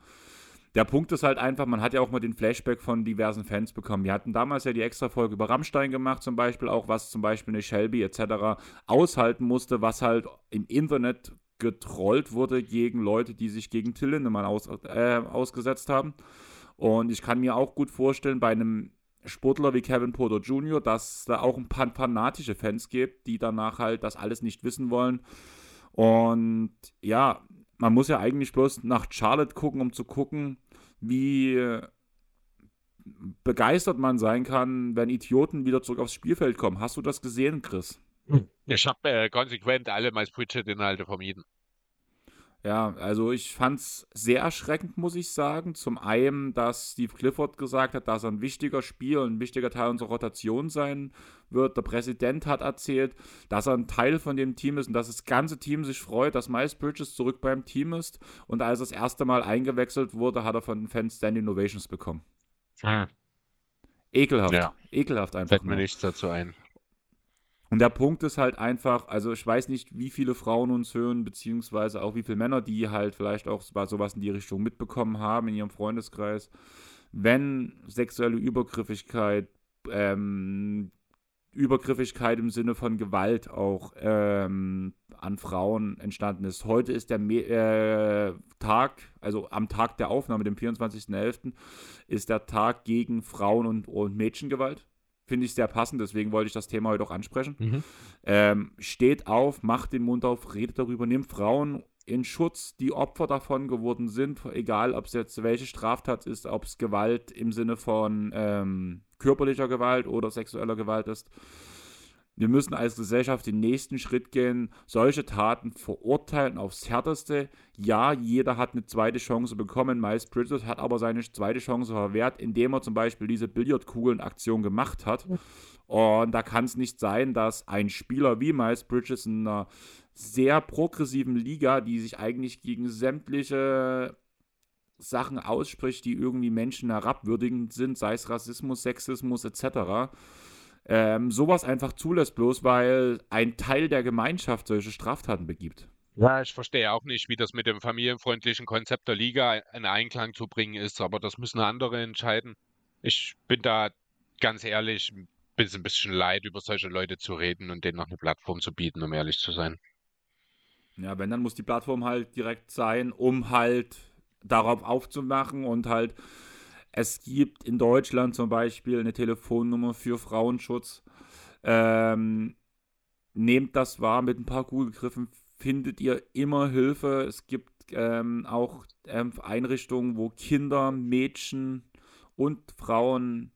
[SPEAKER 1] Der Punkt ist halt einfach, man hat ja auch mal den Flashback von diversen Fans bekommen. Wir hatten damals ja die extra Folge über Rammstein gemacht, zum Beispiel auch, was zum Beispiel eine Shelby etc. aushalten musste, was halt im Internet getrollt wurde gegen Leute, die sich gegen Till Lindemann aus, äh, ausgesetzt haben. Und ich kann mir auch gut vorstellen, bei einem Sportler wie Kevin Porter Jr., dass da auch ein paar fanatische Fans gibt, die danach halt das alles nicht wissen wollen. Und ja, man muss ja eigentlich bloß nach Charlotte gucken, um zu gucken, wie begeistert man sein kann, wenn Idioten wieder zurück aufs Spielfeld kommen. Hast du das gesehen, Chris?
[SPEAKER 2] Ich habe äh, konsequent alle Miles Pritchett-Inhalte vermieden.
[SPEAKER 1] Ja, also ich fand es sehr erschreckend, muss ich sagen. Zum einen, dass Steve Clifford gesagt hat, dass er ein wichtiger Spieler, ein wichtiger Teil unserer Rotation sein wird. Der Präsident hat erzählt, dass er ein Teil von dem Team ist und dass das ganze Team sich freut, dass Miles Bridges zurück beim Team ist. Und als er das erste Mal eingewechselt wurde, hat er von den Fans Standing Innovations bekommen. Hm. Ekelhaft. Ja. Ekelhaft einfach.
[SPEAKER 2] Fällt mir nichts dazu ein.
[SPEAKER 1] Und der Punkt ist halt einfach, also ich weiß nicht, wie viele Frauen uns hören, beziehungsweise auch wie viele Männer, die halt vielleicht auch sowas in die Richtung mitbekommen haben in ihrem Freundeskreis. Wenn sexuelle Übergriffigkeit, ähm, Übergriffigkeit im Sinne von Gewalt auch ähm, an Frauen entstanden ist. Heute ist der Me äh, Tag, also am Tag der Aufnahme, dem 24.11., ist der Tag gegen Frauen- und, und Mädchengewalt finde ich sehr passend, deswegen wollte ich das Thema heute auch ansprechen. Mhm. Ähm, steht auf, macht den Mund auf, redet darüber, nimmt Frauen in Schutz, die Opfer davon geworden sind, egal ob es jetzt welche Straftat ist, ob es Gewalt im Sinne von ähm, körperlicher Gewalt oder sexueller Gewalt ist. Wir müssen als Gesellschaft den nächsten Schritt gehen, solche Taten verurteilen aufs Härteste. Ja, jeder hat eine zweite Chance bekommen. Miles Bridges hat aber seine zweite Chance verwehrt, indem er zum Beispiel diese Billardkugeln-Aktion gemacht hat. Und da kann es nicht sein, dass ein Spieler wie Miles Bridges in einer sehr progressiven Liga, die sich eigentlich gegen sämtliche Sachen ausspricht, die irgendwie Menschen herabwürdigend sind, sei es Rassismus, Sexismus etc., ähm, sowas einfach zulässt, bloß weil ein Teil der Gemeinschaft solche Straftaten begibt.
[SPEAKER 2] Ja, ich verstehe auch nicht, wie das mit dem familienfreundlichen Konzept der Liga in Einklang zu bringen ist, aber das müssen andere entscheiden. Ich bin da ganz ehrlich ein bisschen, ein bisschen leid, über solche Leute zu reden und denen noch eine Plattform zu bieten, um ehrlich zu sein.
[SPEAKER 1] Ja, wenn, dann muss die Plattform halt direkt sein, um halt darauf aufzumachen und halt es gibt in Deutschland zum Beispiel eine Telefonnummer für Frauenschutz. Ähm, nehmt das wahr, mit ein paar Google-Griffen findet ihr immer Hilfe. Es gibt ähm, auch ähm, Einrichtungen, wo Kinder, Mädchen und Frauen,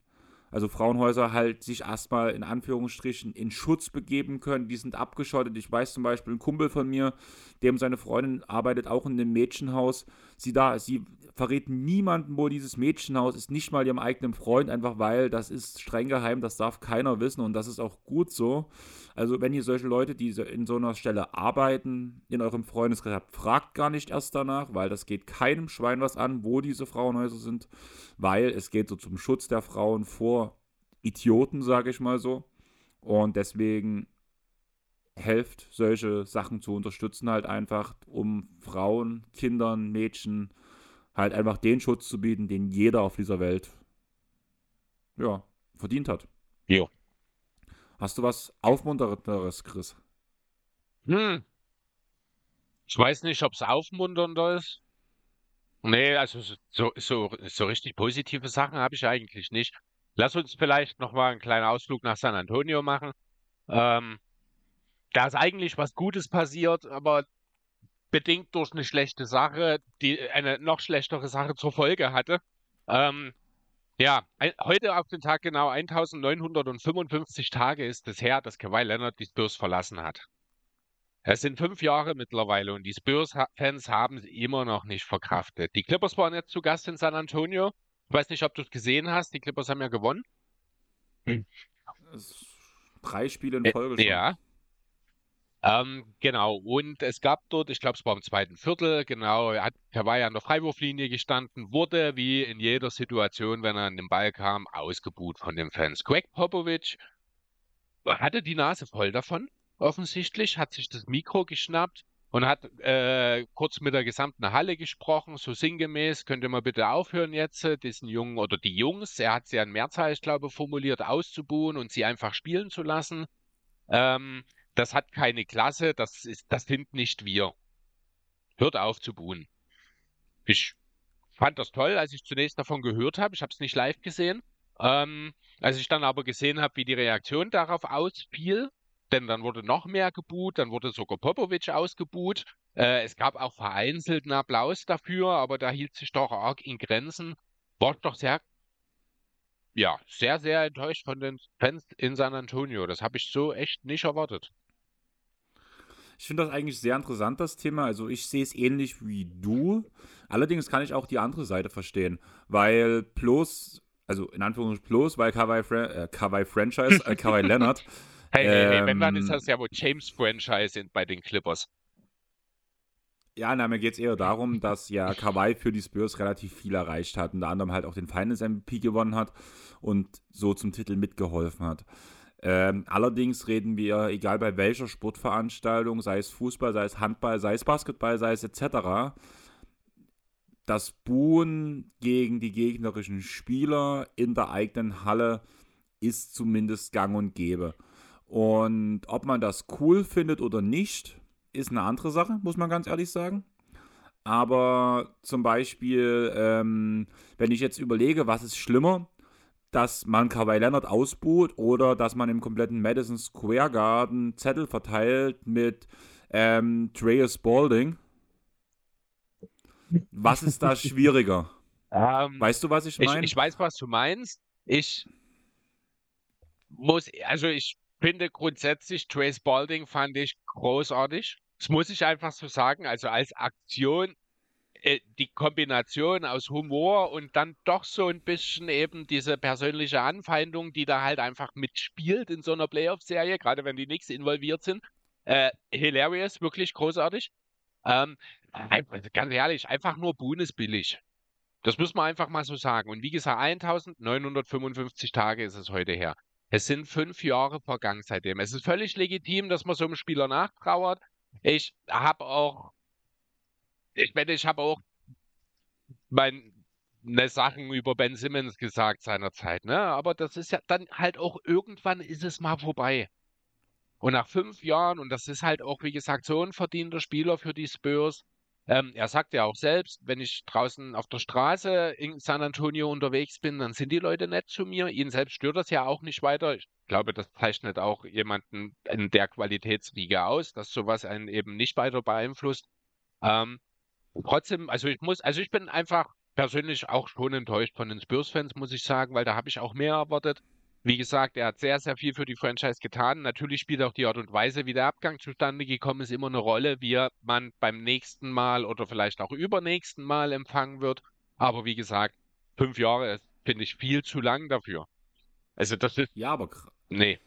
[SPEAKER 1] also Frauenhäuser, halt sich erstmal in Anführungsstrichen in Schutz begeben können. Die sind abgeschottet. Ich weiß zum Beispiel, ein Kumpel von mir, dem seine Freundin arbeitet auch in einem Mädchenhaus. Sie da, sie verrät niemanden, wo dieses Mädchenhaus ist, nicht mal ihrem eigenen Freund, einfach weil das ist streng geheim, das darf keiner wissen und das ist auch gut so. Also wenn ihr solche Leute, die in so einer Stelle arbeiten, in eurem Freundeskreis habt, fragt gar nicht erst danach, weil das geht keinem Schwein was an, wo diese Frauenhäuser sind, weil es geht so zum Schutz der Frauen vor Idioten, sage ich mal so. Und deswegen helft, solche Sachen zu unterstützen, halt einfach, um Frauen, Kindern, Mädchen, halt einfach den Schutz zu bieten, den jeder auf dieser Welt ja, verdient hat.
[SPEAKER 2] Jo.
[SPEAKER 1] Hast du was Aufmunternderes, Chris?
[SPEAKER 2] Hm. Ich weiß nicht, ob es aufmunternder ist. Nee, also so, so, so richtig positive Sachen habe ich eigentlich nicht. Lass uns vielleicht nochmal einen kleinen Ausflug nach San Antonio machen. Ähm, da ist eigentlich was Gutes passiert, aber bedingt durch eine schlechte Sache, die eine noch schlechtere Sache zur Folge hatte. Ähm, ja, ein, heute auf den Tag genau 1955 Tage ist es her, dass Kawhi Leonard die Spurs verlassen hat. Es sind fünf Jahre mittlerweile und die Spurs-Fans haben es immer noch nicht verkraftet. Die Clippers waren jetzt zu Gast in San Antonio. Ich weiß nicht, ob du es gesehen hast. Die Clippers haben ja gewonnen.
[SPEAKER 1] Hm. Drei Spiele in Folge
[SPEAKER 2] äh, schon. Ja, ähm, genau, und es gab dort, ich glaube, es war im zweiten Viertel, genau, er hat Kawhi an der Freiwurflinie gestanden, wurde wie in jeder Situation, wenn er an den Ball kam, ausgebuht von den Fans. Greg Popovich hatte die Nase voll davon, offensichtlich, hat sich das Mikro geschnappt und hat äh, kurz mit der gesamten Halle gesprochen, so sinngemäß, könnt ihr mal bitte aufhören jetzt, äh, diesen Jungen oder die Jungs, er hat sie an Mehrzahl, ich glaube, formuliert, auszubuhen und sie einfach spielen zu lassen. Ähm, das hat keine Klasse, das, ist, das sind nicht wir. Hört auf zu buhen. Ich fand das toll, als ich zunächst davon gehört habe. Ich habe es nicht live gesehen. Ähm, als ich dann aber gesehen habe, wie die Reaktion darauf ausfiel, denn dann wurde noch mehr gebuht, dann wurde sogar Popovic ausgebuht. Äh, es gab auch vereinzelten Applaus dafür, aber da hielt sich doch arg in Grenzen. War doch sehr, ja, sehr, sehr enttäuscht von den Fans in San Antonio. Das habe ich so echt nicht erwartet.
[SPEAKER 1] Ich finde das eigentlich sehr interessant, das Thema. Also ich sehe es ähnlich wie du. Allerdings kann ich auch die andere Seite verstehen, weil bloß, also in Anführungszeichen bloß, weil Kawhi, Fra äh, Kawhi Franchise, äh, Kawhi Leonard.
[SPEAKER 2] hey, hey, hey, wenn dann ist ähm, das ja wohl James Franchise in, bei den Clippers.
[SPEAKER 1] Ja, na, mir geht es eher darum, dass ja Kawhi für die Spurs relativ viel erreicht hat, unter anderem halt auch den Finals MVP gewonnen hat und so zum Titel mitgeholfen hat. Ähm, allerdings reden wir, egal bei welcher Sportveranstaltung, sei es Fußball, sei es Handball, sei es Basketball, sei es etc., das Buhen gegen die gegnerischen Spieler in der eigenen Halle ist zumindest gang und gäbe. Und ob man das cool findet oder nicht, ist eine andere Sache, muss man ganz ehrlich sagen. Aber zum Beispiel, ähm, wenn ich jetzt überlege, was ist schlimmer, dass man Kawhi Leonard ausbuht oder dass man im kompletten Madison Square Garden Zettel verteilt mit ähm, Trey Spalding. Was ist da schwieriger?
[SPEAKER 2] Um, weißt du, was ich meine? Ich, ich weiß, was du meinst. Ich muss, also ich finde grundsätzlich Trey Spalding fand ich großartig. Das muss ich einfach so sagen. Also als Aktion, die Kombination aus Humor und dann doch so ein bisschen eben diese persönliche Anfeindung, die da halt einfach mitspielt in so einer Playoff-Serie, gerade wenn die Knicks involviert sind. Äh, hilarious, wirklich großartig. Ähm, ganz ehrlich, einfach nur Boon billig. Das muss man einfach mal so sagen. Und wie gesagt, 1955 Tage ist es heute her. Es sind fünf Jahre vergangen seitdem. Es ist völlig legitim, dass man so einem Spieler nachtrauert. Ich habe auch, ich meine, ich habe auch meine Sachen über Ben Simmons gesagt seinerzeit, ne? Aber das ist ja dann halt auch irgendwann ist es mal vorbei. Und nach fünf Jahren, und das ist halt auch, wie gesagt, so ein verdienter Spieler für die Spurs. Ähm, er sagt ja auch selbst, wenn ich draußen auf der Straße in San Antonio unterwegs bin, dann sind die Leute nett zu mir. Ihn selbst stört das ja auch nicht weiter. Ich glaube, das zeichnet auch jemanden in der Qualitätsriege aus, dass sowas einen eben nicht weiter beeinflusst. Ähm, trotzdem, also ich muss, also ich bin einfach persönlich auch schon enttäuscht von den Spurs-Fans, muss ich sagen, weil da habe ich auch mehr erwartet. Wie gesagt, er hat sehr, sehr viel für die Franchise getan. Natürlich spielt auch die Art und Weise, wie der Abgang zustande gekommen ist, immer eine Rolle, wie man beim nächsten Mal oder vielleicht auch übernächsten Mal empfangen wird. Aber wie gesagt, fünf Jahre finde ich viel zu lang dafür. Also das ist.
[SPEAKER 1] Ja, aber. Nee.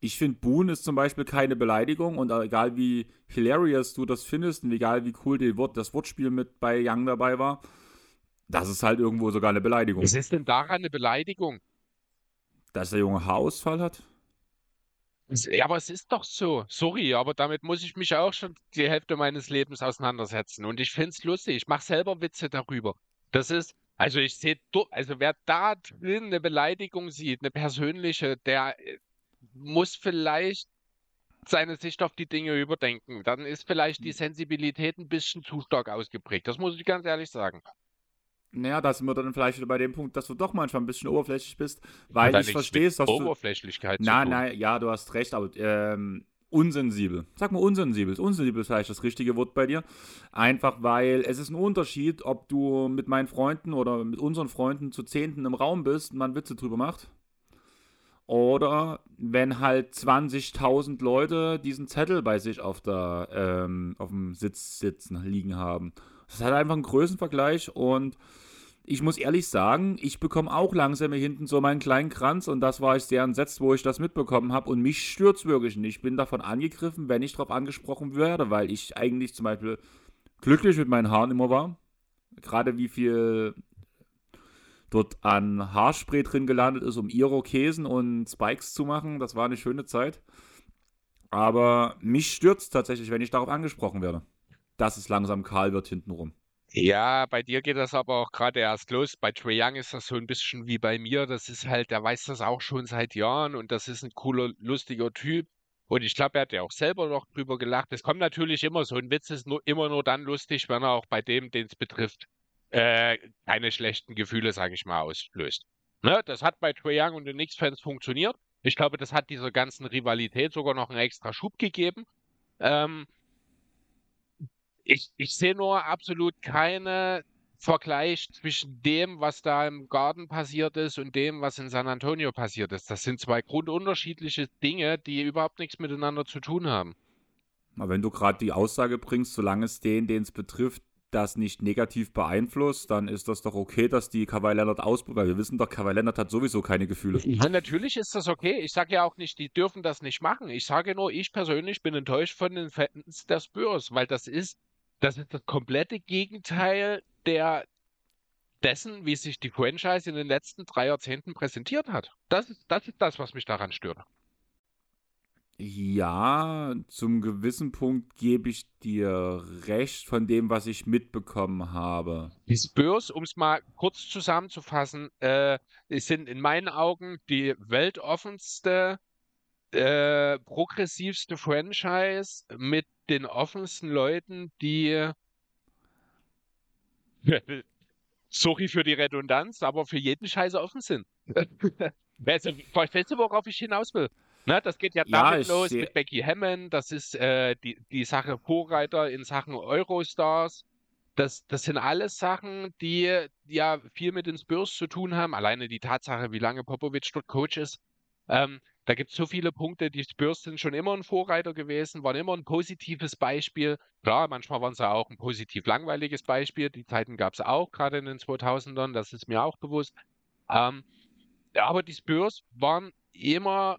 [SPEAKER 1] Ich finde, Boon ist zum Beispiel keine Beleidigung und egal wie hilarious du das findest und egal wie cool Wort, das Wortspiel mit bei Young dabei war, das ist halt irgendwo sogar eine Beleidigung.
[SPEAKER 2] Was ist denn daran eine Beleidigung?
[SPEAKER 1] dass der Junge Haarausfall hat?
[SPEAKER 2] Ja, aber es ist doch so. Sorry, aber damit muss ich mich auch schon die Hälfte meines Lebens auseinandersetzen. Und ich finde es lustig. Ich mache selber Witze darüber. Das ist, also ich sehe, also wer da drin eine Beleidigung sieht, eine persönliche, der muss vielleicht seine Sicht auf die Dinge überdenken. Dann ist vielleicht die hm. Sensibilität ein bisschen zu stark ausgeprägt. Das muss ich ganz ehrlich sagen.
[SPEAKER 1] Naja, da sind wir dann vielleicht wieder bei dem Punkt, dass du doch manchmal ein bisschen oberflächlich bist, weil ich verstehe es, dass
[SPEAKER 2] Oberflächlichkeit
[SPEAKER 1] du... Nein, nein, ja, du hast recht, aber ähm, unsensibel. Sag mal unsensibel. Unsensibel ist vielleicht das richtige Wort bei dir. Einfach weil es ist ein Unterschied, ob du mit meinen Freunden oder mit unseren Freunden zu Zehnten im Raum bist und man Witze drüber macht. Oder wenn halt 20.000 Leute diesen Zettel bei sich auf, der, ähm, auf dem Sitz sitzen, liegen haben. Das hat einfach einen Größenvergleich und ich muss ehrlich sagen, ich bekomme auch langsam hier hinten so meinen kleinen Kranz und das war ich sehr entsetzt, wo ich das mitbekommen habe und mich stört es wirklich nicht. Ich bin davon angegriffen, wenn ich darauf angesprochen werde, weil ich eigentlich zum Beispiel glücklich mit meinen Haaren immer war. Gerade wie viel dort an Haarspray drin gelandet ist, um Irokesen und Spikes zu machen. Das war eine schöne Zeit. Aber mich es tatsächlich, wenn ich darauf angesprochen werde dass es langsam kahl wird hintenrum.
[SPEAKER 2] Ja, bei dir geht das aber auch gerade erst los. Bei Trae Young ist das so ein bisschen wie bei mir. Das ist halt, der weiß das auch schon seit Jahren und das ist ein cooler, lustiger Typ. Und ich glaube, er hat ja auch selber noch drüber gelacht. Es kommt natürlich immer, so ein Witz ist nur, immer nur dann lustig, wenn er auch bei dem, den es betrifft, äh, keine schlechten Gefühle, sage ich mal, auslöst. Ne? Das hat bei Trae Young und den Knicks-Fans funktioniert. Ich glaube, das hat dieser ganzen Rivalität sogar noch einen extra Schub gegeben. Ähm, ich, ich sehe nur absolut keinen Vergleich zwischen dem, was da im Garten passiert ist und dem, was in San Antonio passiert ist. Das sind zwei grundunterschiedliche Dinge, die überhaupt nichts miteinander zu tun haben.
[SPEAKER 1] Aber wenn du gerade die Aussage bringst, solange es den, den es betrifft, das nicht negativ beeinflusst, dann ist das doch okay, dass die Kawhi Leonard ausprobiert. Weil wir wissen doch, Kawhi Leonard hat sowieso keine Gefühle.
[SPEAKER 2] Ja, natürlich ist das okay. Ich sage ja auch nicht, die dürfen das nicht machen. Ich sage nur, ich persönlich bin enttäuscht von den Fans der Spurs, weil das ist, das ist das komplette Gegenteil der, dessen, wie sich die Franchise in den letzten drei Jahrzehnten präsentiert hat. Das ist, das ist das, was mich daran stört.
[SPEAKER 1] Ja, zum gewissen Punkt gebe ich dir recht von dem, was ich mitbekommen habe.
[SPEAKER 2] Die Spurs, um es mal kurz zusammenzufassen, äh, sind in meinen Augen die weltoffenste, äh, progressivste Franchise mit den offensten Leuten, die sorry für die Redundanz, aber für jeden Scheiß offen sind. Verstehst du, worauf ich hinaus will? Ne, das geht ja damit ja, los mit Becky Hammond. Das ist äh, die, die Sache Vorreiter in Sachen Eurostars. Das, das sind alles Sachen, die ja viel mit den Spurs zu tun haben. Alleine die Tatsache, wie lange Popovic dort Coach ist. Ähm, da gibt es so viele Punkte. Die Spurs sind schon immer ein Vorreiter gewesen, waren immer ein positives Beispiel. Klar, manchmal waren sie auch ein positiv langweiliges Beispiel. Die Zeiten gab es auch, gerade in den 2000ern. Das ist mir auch bewusst. Ähm, aber die Spurs waren immer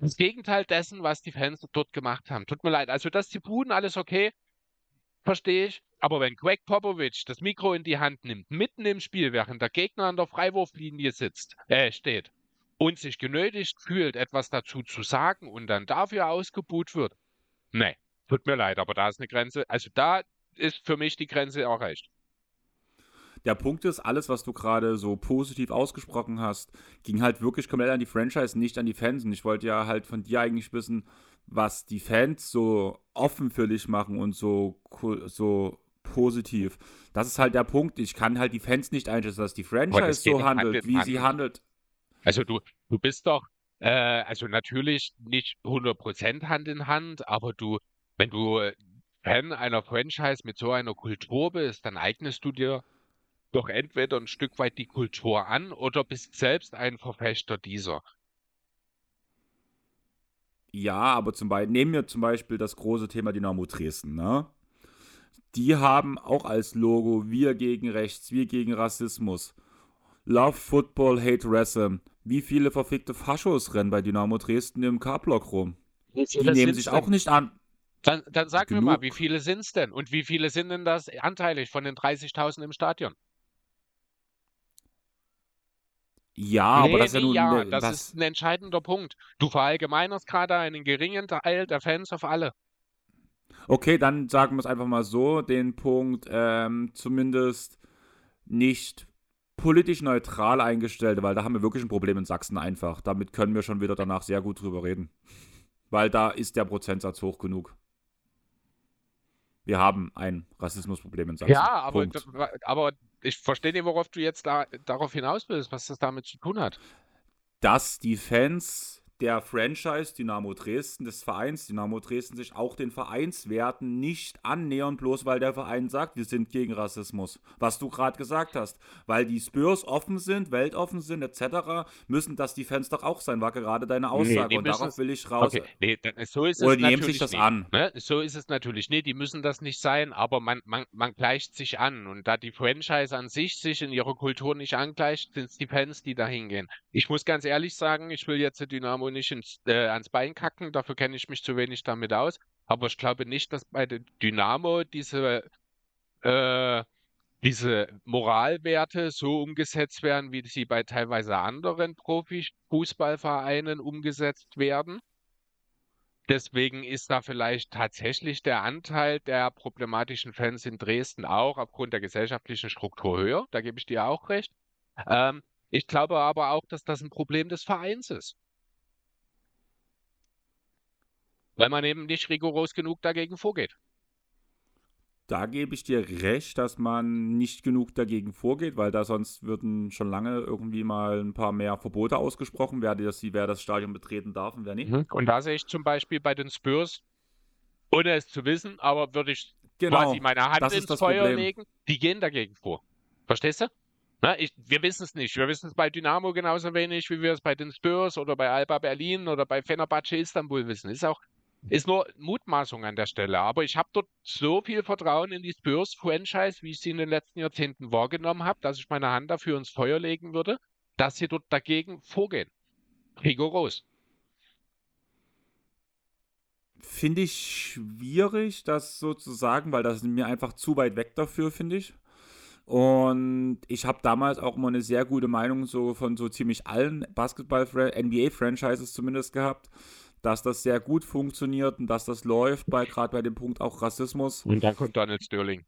[SPEAKER 2] das Gegenteil dessen, was die Fans dort gemacht haben. Tut mir leid. Also, dass die Buden alles okay, verstehe ich. Aber wenn Greg Popovich das Mikro in die Hand nimmt, mitten im Spiel, während der Gegner an der Freiwurflinie sitzt, äh, steht und sich genötigt fühlt, etwas dazu zu sagen und dann dafür ausgebuht wird, nee, tut mir leid, aber da ist eine Grenze. Also da ist für mich die Grenze erreicht.
[SPEAKER 1] Der Punkt ist, alles, was du gerade so positiv ausgesprochen hast, ging halt wirklich komplett an die Franchise, nicht an die Fans. Und ich wollte ja halt von dir eigentlich wissen, was die Fans so offen für dich machen und so, so positiv. Das ist halt der Punkt. Ich kann halt die Fans nicht einschätzen, dass die Franchise so handelt, wie sie handelt.
[SPEAKER 2] Also du, du bist doch, äh, also natürlich nicht 100% Hand in Hand, aber du, wenn du Fan einer Franchise mit so einer Kultur bist, dann eignest du dir doch entweder ein Stück weit die Kultur an oder bist selbst ein Verfechter dieser.
[SPEAKER 1] Ja, aber zum Beispiel, nehmen wir zum Beispiel das große Thema Dynamo Dresden, ne? Die haben auch als Logo wir gegen Rechts, wir gegen Rassismus. Love Football, Hate Racism. Wie viele verfickte Faschos rennen bei Dynamo Dresden im K-Block rum? Die nehmen sich auch nicht an.
[SPEAKER 2] Dann, dann sag Genug. mir mal, wie viele sind es denn? Und wie viele sind denn das anteilig von den 30.000 im Stadion?
[SPEAKER 1] Ja, nee, aber das ist ja nun. Ja,
[SPEAKER 2] das, das ist ein entscheidender Punkt. Du verallgemeinerst gerade einen geringen Teil der Fans auf alle.
[SPEAKER 1] Okay, dann sagen wir es einfach mal so: den Punkt ähm, zumindest nicht politisch neutral eingestellt, weil da haben wir wirklich ein Problem in Sachsen einfach. Damit können wir schon wieder danach sehr gut drüber reden. Weil da ist der Prozentsatz hoch genug. Wir haben ein Rassismusproblem in Sachsen.
[SPEAKER 2] Ja, aber, aber ich verstehe nicht, worauf du jetzt da, darauf hinaus willst, was das damit zu tun hat.
[SPEAKER 1] Dass die Fans der Franchise Dynamo Dresden, des Vereins Dynamo Dresden, sich auch den Vereinswerten nicht annähern, bloß weil der Verein sagt, wir sind gegen Rassismus. Was du gerade gesagt hast. Weil die Spurs offen sind, weltoffen sind, etc., müssen das die Fans doch auch sein, war gerade deine Aussage. Nee, Und darauf will ich raus. Okay.
[SPEAKER 2] Nee, so ist
[SPEAKER 1] Oder es die nehmen sich das
[SPEAKER 2] nicht,
[SPEAKER 1] an.
[SPEAKER 2] Ne? So ist es natürlich nicht. Die müssen das nicht sein, aber man, man, man gleicht sich an. Und da die Franchise an sich sich in ihrer Kultur nicht angleicht, sind es die Fans, die da hingehen. Ich muss ganz ehrlich sagen, ich will jetzt Dynamo nicht ins, äh, ans Bein kacken, dafür kenne ich mich zu wenig damit aus. Aber ich glaube nicht, dass bei der Dynamo diese, äh, diese Moralwerte so umgesetzt werden, wie sie bei teilweise anderen Profifußballvereinen umgesetzt werden. Deswegen ist da vielleicht tatsächlich der Anteil der problematischen Fans in Dresden auch aufgrund der gesellschaftlichen Struktur höher. Da gebe ich dir auch recht. Ähm, ich glaube aber auch, dass das ein Problem des Vereins ist. Weil man eben nicht rigoros genug dagegen vorgeht.
[SPEAKER 1] Da gebe ich dir recht, dass man nicht genug dagegen vorgeht, weil da sonst würden schon lange irgendwie mal ein paar mehr Verbote ausgesprochen, wer das, wer das Stadion betreten darf und wer nicht. Mhm.
[SPEAKER 2] Und da sehe ich zum Beispiel bei den Spurs, ohne es zu wissen, aber würde ich genau, quasi meine Hand ins Feuer Problem. legen, die gehen dagegen vor. Verstehst du? Na, ich, wir wissen es nicht. Wir wissen es bei Dynamo genauso wenig, wie wir es bei den Spurs oder bei Alba Berlin oder bei Fenerbahce Istanbul wissen. Ist auch Ist nur Mutmaßung an der Stelle. Aber ich habe dort so viel Vertrauen in die Spurs-Franchise, wie ich sie in den letzten Jahrzehnten wahrgenommen habe, dass ich meine Hand dafür ins Feuer legen würde, dass sie dort dagegen vorgehen. Rigoros.
[SPEAKER 1] Finde ich schwierig, das so zu sagen, weil das ist mir einfach zu weit weg dafür, finde ich. Und ich habe damals auch immer eine sehr gute Meinung so von so ziemlich allen Basketball-NBA-Franchises zumindest gehabt, dass das sehr gut funktioniert und dass das läuft, bei gerade bei dem Punkt auch Rassismus.
[SPEAKER 2] Und dann kommt Donald Sterling.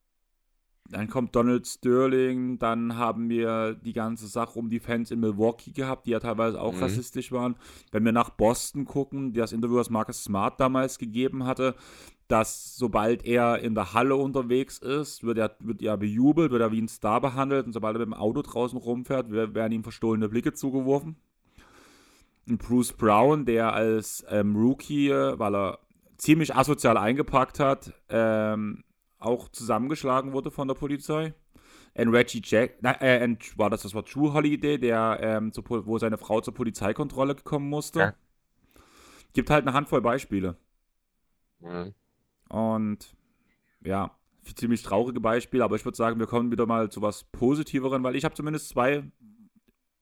[SPEAKER 1] Dann kommt Donald Sterling, dann haben wir die ganze Sache um die Fans in Milwaukee gehabt, die ja teilweise auch mhm. rassistisch waren. Wenn wir nach Boston gucken, das Interview, was Marcus Smart damals gegeben hatte, dass sobald er in der Halle unterwegs ist, wird er, wird er bejubelt, wird er wie ein Star behandelt und sobald er mit dem Auto draußen rumfährt, werden ihm verstohlene Blicke zugeworfen. Bruce Brown, der als ähm, Rookie, weil er ziemlich asozial eingepackt hat, ähm, auch zusammengeschlagen wurde von der Polizei. Und Reggie Jack, äh, und war das, das war True Holiday, der, ähm, zur, wo seine Frau zur Polizeikontrolle kommen musste. Ja. Gibt halt eine Handvoll Beispiele. Mhm. Und ja, ziemlich traurige Beispiele, aber ich würde sagen, wir kommen wieder mal zu was Positiveren, weil ich habe zumindest zwei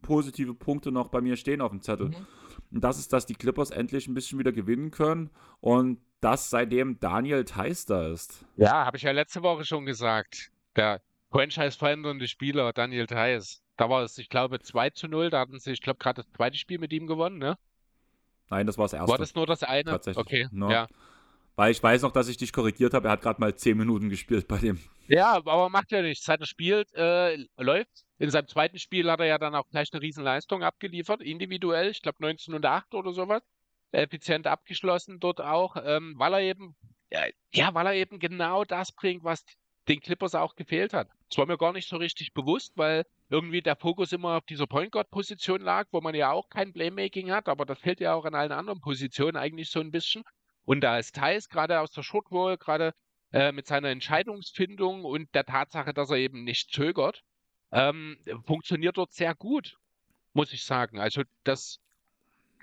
[SPEAKER 1] positive Punkte noch bei mir stehen auf dem Zettel. Mhm. Und das ist, dass die Clippers endlich ein bisschen wieder gewinnen können und das seitdem Daniel Theiss da ist.
[SPEAKER 2] Ja, habe ich ja letzte Woche schon gesagt. Der Franchise-verändernde Spieler Daniel Theiss. Da war es, ich glaube, 2 zu 0. Da hatten sie, ich glaube, gerade das zweite Spiel mit ihm gewonnen, ne?
[SPEAKER 1] Nein, das war das erste.
[SPEAKER 2] War das nur das eine?
[SPEAKER 1] Tatsächlich.
[SPEAKER 2] Okay,
[SPEAKER 1] no. ja. Weil ich weiß noch, dass ich dich korrigiert habe. Er hat gerade mal 10 Minuten gespielt bei dem.
[SPEAKER 2] Ja, aber macht ja nichts. Seit er spielt, äh, läuft. In seinem zweiten Spiel hat er ja dann auch gleich eine Riesenleistung abgeliefert, individuell. Ich glaube 1908 oder sowas effizient abgeschlossen dort auch, ähm, weil er eben, ja, ja, weil er eben genau das bringt, was den Clippers auch gefehlt hat. Das war mir gar nicht so richtig bewusst, weil irgendwie der Fokus immer auf dieser Point Guard Position lag, wo man ja auch kein Playmaking hat, aber das fehlt ja auch in allen anderen Positionen eigentlich so ein bisschen. Und da ist Thais gerade aus der Shortwall, gerade äh, mit seiner Entscheidungsfindung und der Tatsache, dass er eben nicht zögert, ähm, funktioniert dort sehr gut, muss ich sagen. Also das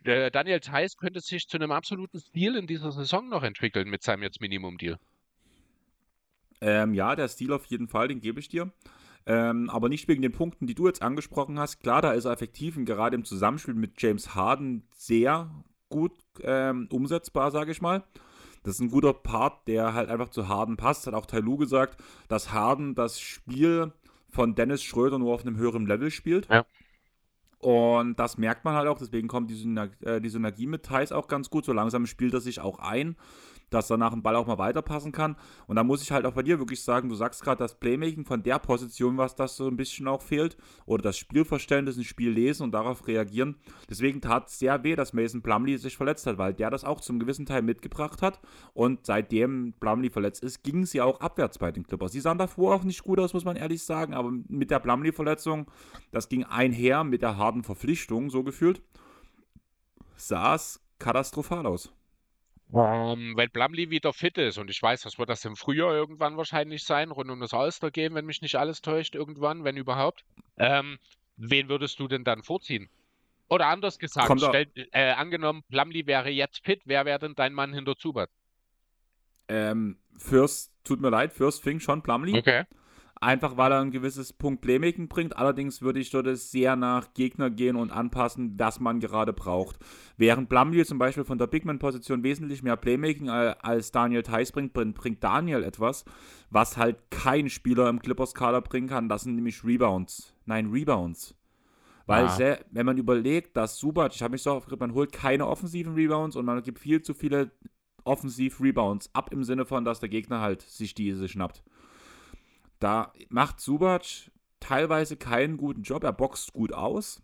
[SPEAKER 2] der Daniel Theiss könnte sich zu einem absoluten Stil in dieser Saison noch entwickeln mit seinem jetzt Minimum-Deal.
[SPEAKER 1] Ähm, ja, der Stil auf jeden Fall, den gebe ich dir. Ähm, aber nicht wegen den Punkten, die du jetzt angesprochen hast. Klar, da ist er effektiv und gerade im Zusammenspiel mit James Harden sehr gut ähm, umsetzbar, sage ich mal. Das ist ein guter Part, der halt einfach zu Harden passt. Hat auch Tailu gesagt, dass Harden das Spiel von Dennis Schröder nur auf einem höheren Level spielt. Ja. Und das merkt man halt auch, deswegen kommt die, Syner äh, die Synergie mit Thais auch ganz gut. So langsam spielt er sich auch ein dass danach ein Ball auch mal weiterpassen kann. Und da muss ich halt auch bei dir wirklich sagen, du sagst gerade, das Playmaking von der Position, was das so ein bisschen auch fehlt, oder das Spielverständnis, ein Spiel lesen und darauf reagieren. Deswegen tat es sehr weh, dass Mason Plumlee sich verletzt hat, weil der das auch zum gewissen Teil mitgebracht hat. Und seitdem Plumlee verletzt ist, ging es ja auch abwärts bei den Clippers. Sie sahen davor auch nicht gut aus, muss man ehrlich sagen, aber mit der Plumlee-Verletzung, das ging einher mit der harten Verpflichtung, so gefühlt, sah es katastrophal aus.
[SPEAKER 2] Ähm, wenn Blumley wieder fit ist, und ich weiß, das wird das im Frühjahr irgendwann wahrscheinlich sein, rund um das All-Star gehen, wenn mich nicht alles täuscht, irgendwann, wenn überhaupt. Ähm, wen würdest du denn dann vorziehen? Oder anders gesagt, stell, äh, angenommen, Plumlee wäre jetzt fit, wer wäre denn dein Mann hinter Zubat?
[SPEAKER 1] Ähm, Fürst, tut mir leid, Fürst fing schon Plumlee.
[SPEAKER 2] Okay.
[SPEAKER 1] Einfach weil er ein gewisses Punkt Playmaking bringt. Allerdings würde ich dort sehr nach Gegner gehen und anpassen, was man gerade braucht. Während Blumley zum Beispiel von der Bigman-Position wesentlich mehr Playmaking als Daniel Theiss bringt, bringt Daniel etwas, was halt kein Spieler im Clippers-Kader bringen kann. Das sind nämlich Rebounds. Nein, Rebounds. Weil, ja. sehr, wenn man überlegt, dass Subac, ich habe mich so aufgeregt, man holt keine offensiven Rebounds und man gibt viel zu viele Offensiv-Rebounds ab im Sinne von, dass der Gegner halt sich diese schnappt. Da macht Subac teilweise keinen guten Job. Er boxt gut aus,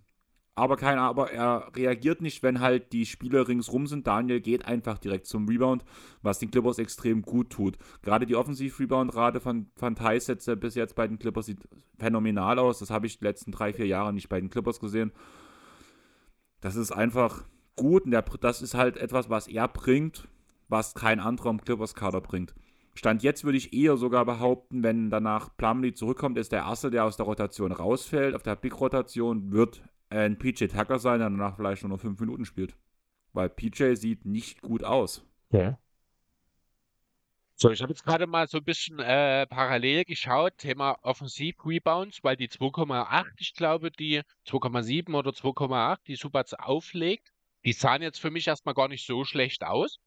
[SPEAKER 1] aber, kein, aber er reagiert nicht, wenn halt die Spieler ringsrum sind. Daniel geht einfach direkt zum Rebound, was den Clippers extrem gut tut. Gerade die Offensiv-Rebound-Rate von, von Thais bis jetzt bei den Clippers sieht phänomenal aus. Das habe ich die letzten drei, vier Jahre nicht bei den Clippers gesehen. Das ist einfach gut und der, das ist halt etwas, was er bringt, was kein anderer im Clippers-Kader bringt. Stand jetzt würde ich eher sogar behaupten, wenn danach Plumlee zurückkommt, ist der Erste, der aus der Rotation rausfällt. Auf der Big-Rotation wird ein PJ Tucker sein, der danach vielleicht nur noch fünf Minuten spielt. Weil PJ sieht nicht gut aus.
[SPEAKER 2] Ja. So, ich habe jetzt gerade mal so ein bisschen äh, parallel geschaut, Thema Offensiv-Rebounds, weil die 2,8, ich glaube, die 2,7 oder 2,8, die Subats auflegt, die sahen jetzt für mich erstmal gar nicht so schlecht aus.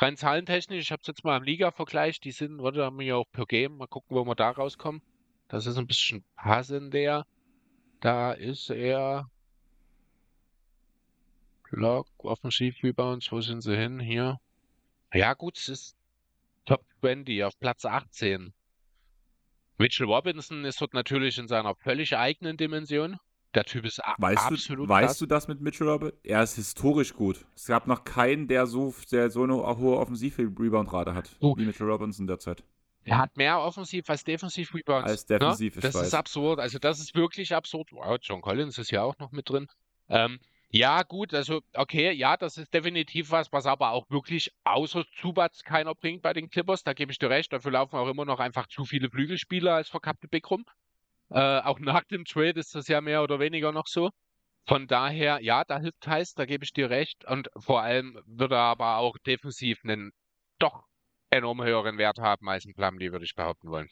[SPEAKER 2] Rein zahlentechnisch, ich habe es jetzt mal im Liga-Vergleich, die sind, warte, haben wir ja auch per Game, mal gucken, wo wir da rauskommen. Das ist ein bisschen passender. Da ist er. Block, Offensiv-Rebounds, wo sind sie hin? Hier. Ja, gut, es ist Top 20 auf Platz 18. Mitchell Robinson ist dort natürlich in seiner völlig eigenen Dimension. Der Typ ist
[SPEAKER 1] weißt
[SPEAKER 2] absolut
[SPEAKER 1] du, Weißt du das mit Mitchell Robinson? Er ist historisch gut. Es gab noch keinen, der so, der so eine hohe Offensiv-Rebound-Rate hat,
[SPEAKER 2] oh.
[SPEAKER 1] wie Mitchell Robinson derzeit.
[SPEAKER 2] Er hat mehr Offensiv als Defensiv-Rebounds.
[SPEAKER 1] Als defensiv,
[SPEAKER 2] ne? Das
[SPEAKER 1] weiß.
[SPEAKER 2] ist absurd. Also das ist wirklich absurd. Wow, John Collins ist ja auch noch mit drin. Ähm, ja, gut, also okay, ja, das ist definitiv was, was aber auch wirklich außer Zubats keiner bringt bei den Clippers. Da gebe ich dir recht. Dafür laufen auch immer noch einfach zu viele Flügelspieler als verkappte Big rum. Äh, auch nach dem Trade ist das ja mehr oder weniger noch so. Von daher, ja, da hilft Heiß, da gebe ich dir recht. Und vor allem wird er aber auch defensiv einen doch enorm höheren Wert haben als ein Plumlee, würde ich behaupten wollen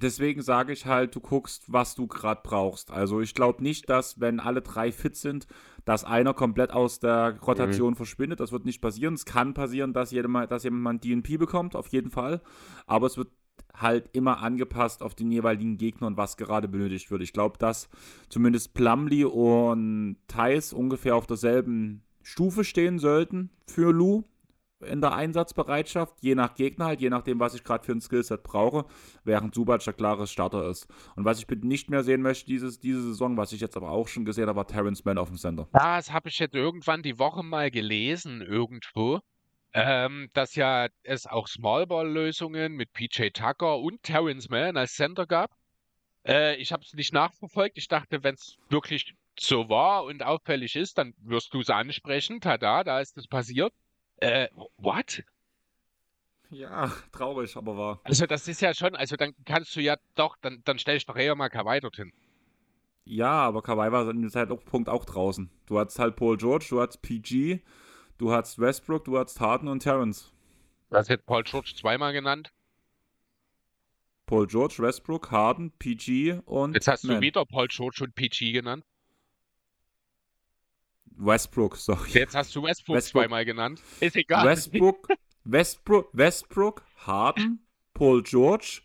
[SPEAKER 1] deswegen sage ich halt, du guckst, was du gerade brauchst. Also ich glaube nicht, dass, wenn alle drei fit sind, dass einer komplett aus der Rotation mhm. verschwindet. Das wird nicht passieren. Es kann passieren, dass, jemand, dass jemand mal ein DNP bekommt, auf jeden Fall. Aber es wird halt immer angepasst auf den jeweiligen Gegner und was gerade benötigt wird. Ich glaube, dass zumindest Plumlee und Thais ungefähr auf derselben Stufe stehen sollten für Lou in der Einsatzbereitschaft, je nach Gegner halt, je nachdem, was ich gerade für ein Skillset brauche, während Subac der klare Starter ist. Und was ich bitte nicht mehr sehen möchte dieses, diese Saison, was ich jetzt aber auch schon gesehen habe, war Terrence Mann auf dem Center.
[SPEAKER 2] Das habe ich jetzt irgendwann die Woche mal gelesen, irgendwo. Ähm, dass ja es auch Smallball-Lösungen mit PJ Tucker und Terrence Mann als Center gab. Äh, ich habe es nicht nachverfolgt. Ich dachte, wenn es wirklich so war und auffällig ist, dann wirst du es ansprechen. Tada, da ist es passiert. Äh, what?
[SPEAKER 1] Ja, traurig, aber wahr.
[SPEAKER 2] Also das ist ja schon, also dann kannst du ja doch, dann, dann stell ich doch eher mal Kawhi dorthin.
[SPEAKER 1] Ja, aber Kawhi war in der Zeitpunkt auch draußen. Du hattest halt Paul George, du hattest PG, du hattest Westbrook, du hattest Harden und Terrence.
[SPEAKER 2] Hast jetzt Paul George zweimal genannt.
[SPEAKER 1] Paul George, Westbrook, Harden, PG und.
[SPEAKER 2] Jetzt hast Man. du wieder Paul George und PG genannt.
[SPEAKER 1] Westbrook, sorry.
[SPEAKER 2] Jetzt hast du Westbrook, Westbrook, zweimal genannt. Ist egal.
[SPEAKER 1] Westbrook, Westbrook, Westbrook, Harden, Paul George,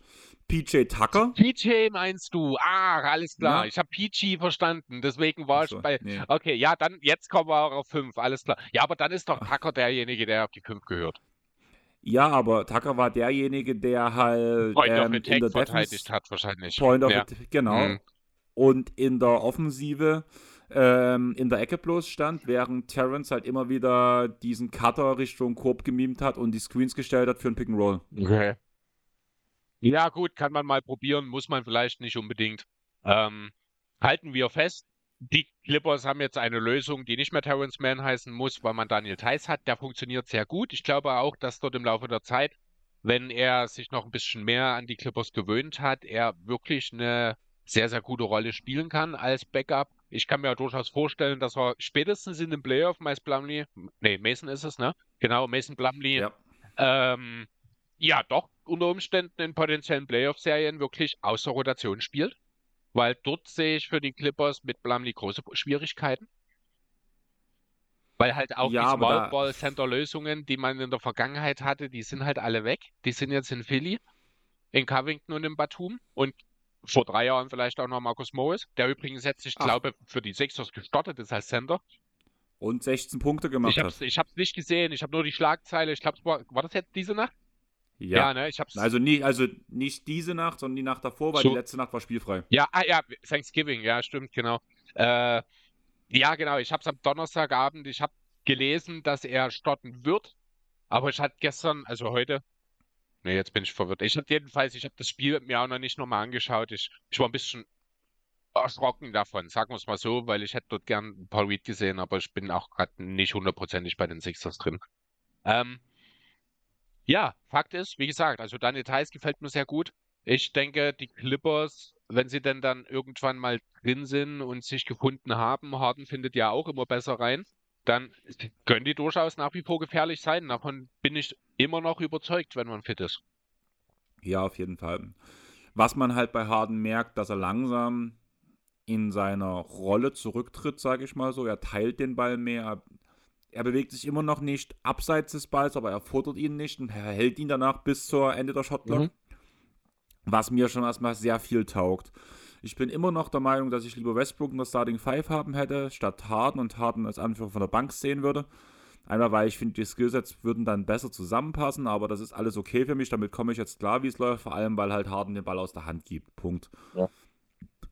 [SPEAKER 1] PJ Tucker.
[SPEAKER 2] PJ meinst du? Ah, alles klar. Ja. Ich habe PG verstanden. Deswegen war so, ich bei. Nee. Okay, ja, dann jetzt kommen wir auch auf 5. Alles klar. Ja, aber dann ist doch Tucker derjenige, der auf die 5 gehört.
[SPEAKER 1] Ja, aber Tucker war derjenige, der halt
[SPEAKER 2] Point ähm, of Attack in der verteidigt hat wahrscheinlich.
[SPEAKER 1] Point of ja. Attack, genau. Mhm. Und in der Offensive ähm, in der Ecke bloß stand, während Terrence halt immer wieder diesen Cutter Richtung Korb gemimt hat und die Screens gestellt hat für ein Pick and Roll.
[SPEAKER 2] Okay. Ja, gut, kann man mal probieren, muss man vielleicht nicht unbedingt. Ähm, halten wir fest, die Clippers haben jetzt eine Lösung, die nicht mehr Terrence Mann heißen muss, weil man Daniel Theiss hat. Der funktioniert sehr gut. Ich glaube auch, dass dort im Laufe der Zeit, wenn er sich noch ein bisschen mehr an die Clippers gewöhnt hat, er wirklich eine sehr, sehr gute Rolle spielen kann als Backup. Ich kann mir ja durchaus vorstellen, dass er spätestens in dem Playoff Miles Plumlee, nee, Mason ist es, ne? Genau, Mason Plumlee, ja, ähm, ja doch unter Umständen in potenziellen Playoff-Serien wirklich außer Rotation spielt. Weil dort sehe ich für die Clippers mit Plumlee große Schwierigkeiten. Weil halt auch ja, die Small Ball Center Lösungen, die man in der Vergangenheit hatte, die sind halt alle weg. Die sind jetzt in Philly, in Covington und in Batum. Und vor drei Jahren vielleicht auch noch Markus Morris, der übrigens jetzt, ich Ach. glaube, für die Sixers gestartet ist als Center.
[SPEAKER 1] Und 16 Punkte gemacht
[SPEAKER 2] ich hab's,
[SPEAKER 1] hat.
[SPEAKER 2] Ich habe es nicht gesehen, ich habe nur die Schlagzeile. Ich glaube, war, war das jetzt diese Nacht?
[SPEAKER 1] Ja, ja ne, ich hab's. Also, nie, also nicht diese Nacht, sondern die Nacht davor, weil so. die letzte Nacht war spielfrei.
[SPEAKER 2] Ja, ah, ja, Thanksgiving, ja, stimmt, genau. Äh, ja, genau, ich habe es am Donnerstagabend, ich habe gelesen, dass er starten wird, aber ich hatte gestern, also heute, Nee, jetzt bin ich verwirrt. Ich habe jedenfalls, ich habe das Spiel mir auch noch nicht nochmal angeschaut. Ich, ich war ein bisschen erschrocken davon, sagen wir es mal so, weil ich hätte dort gern Paul Reed gesehen, aber ich bin auch gerade nicht hundertprozentig bei den Sixers drin. Ähm, ja, Fakt ist, wie gesagt, also deine Details gefällt mir sehr gut. Ich denke, die Clippers, wenn sie denn dann irgendwann mal drin sind und sich gefunden haben, Harden findet ja auch immer besser rein, dann können die durchaus nach wie vor gefährlich sein. Davon bin ich immer noch überzeugt, wenn man fit ist.
[SPEAKER 1] Ja, auf jeden Fall. Was man halt bei Harden merkt, dass er langsam in seiner Rolle zurücktritt, sage ich mal so. Er teilt den Ball mehr. Er bewegt sich immer noch nicht abseits des Balls, aber er fordert ihn nicht und er hält ihn danach bis zur Ende der Shotclock. Mhm. Was mir schon erstmal sehr viel taugt. Ich bin immer noch der Meinung, dass ich lieber Westbrook in der Starting Five haben hätte, statt Harden und Harden als Anführer von der Bank sehen würde. Einmal, weil ich finde, die Skillsets würden dann besser zusammenpassen, aber das ist alles okay für mich. Damit komme ich jetzt klar, wie es läuft. Vor allem, weil halt Harden den Ball aus der Hand gibt. Punkt. Ja.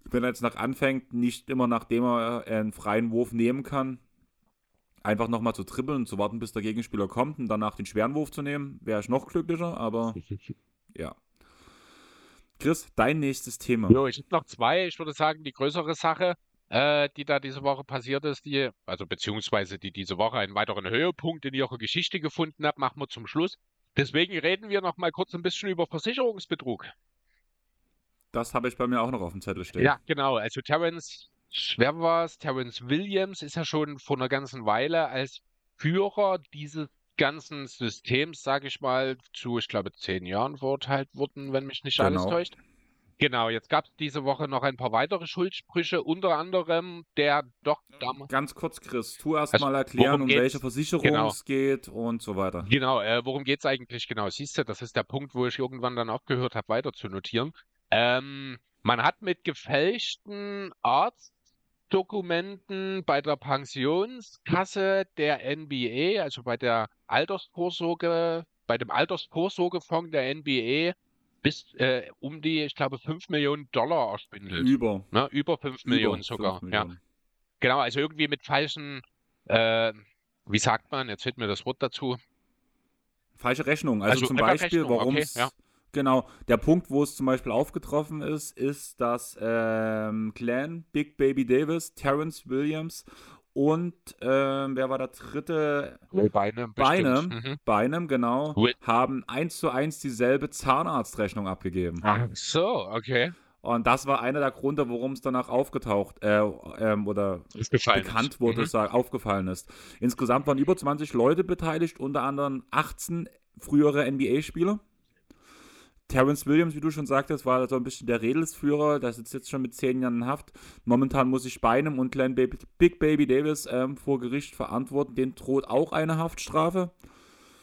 [SPEAKER 1] Wenn er jetzt nach anfängt, nicht immer nachdem er einen freien Wurf nehmen kann, einfach nochmal zu dribbeln und zu warten, bis der Gegenspieler kommt und danach den schweren Wurf zu nehmen, wäre ich noch glücklicher, aber ja. Chris, dein nächstes Thema.
[SPEAKER 2] Jo, ich habe noch zwei. Ich würde sagen, die größere Sache äh, die da diese Woche passiert ist, die, also beziehungsweise die diese Woche einen weiteren Höhepunkt in ihrer Geschichte gefunden hat, machen wir zum Schluss. Deswegen reden wir noch mal kurz ein bisschen über Versicherungsbetrug.
[SPEAKER 1] Das habe ich bei mir auch noch auf dem Zettel stehen.
[SPEAKER 2] Ja, genau. Also Terence, wer war es? Terence Williams ist ja schon vor einer ganzen Weile als Führer dieses ganzen Systems, sage ich mal, zu, ich glaube, zehn Jahren verurteilt worden, wenn mich nicht genau. alles täuscht. Genau, jetzt gab es diese Woche noch ein paar weitere Schuldsprüche, unter anderem der doch
[SPEAKER 1] damals. Ganz kurz, Chris, tu erst also, mal erklären, um welche Versicherung genau. es geht und so weiter.
[SPEAKER 2] Genau, äh, worum geht es eigentlich genau? Siehst du, das ist der Punkt, wo ich irgendwann dann aufgehört habe, weiter zu notieren. Ähm, man hat mit gefälschten Arztdokumenten bei der Pensionskasse der NBA, also bei der Altersvorsorge, bei dem Altersvorsorgefonds der NBA, bis äh, um die, ich glaube, 5 Millionen Dollar erspindelt.
[SPEAKER 1] Über.
[SPEAKER 2] Ne? Über 5 Über Millionen sogar. 5 Millionen. Ja. Genau, also irgendwie mit falschen, äh, wie sagt man, jetzt fehlt mir das Wort dazu.
[SPEAKER 1] Falsche Rechnung. Also, also zum Beispiel, warum es. Okay, ja. Genau, der Punkt, wo es zum Beispiel aufgetroffen ist, ist, dass ähm, Clan, Big Baby Davis, Terrence Williams und ähm, wer war der dritte?
[SPEAKER 2] Beinem.
[SPEAKER 1] Beinem, mhm. Beinem, genau. Will. Haben eins zu eins dieselbe Zahnarztrechnung abgegeben.
[SPEAKER 2] Ach so, okay.
[SPEAKER 1] Und das war einer der Gründe, warum es danach aufgetaucht äh, ähm, oder bekannt wurde, mhm. aufgefallen ist. Insgesamt waren über 20 Leute beteiligt, unter anderem 18 frühere NBA-Spieler. Terence Williams, wie du schon sagtest, war so ein bisschen der Redelsführer. Der sitzt jetzt schon mit zehn Jahren in Haft. Momentan muss sich Beinem und Glenn Baby, Big Baby Davis ähm, vor Gericht verantworten. Den droht auch eine Haftstrafe.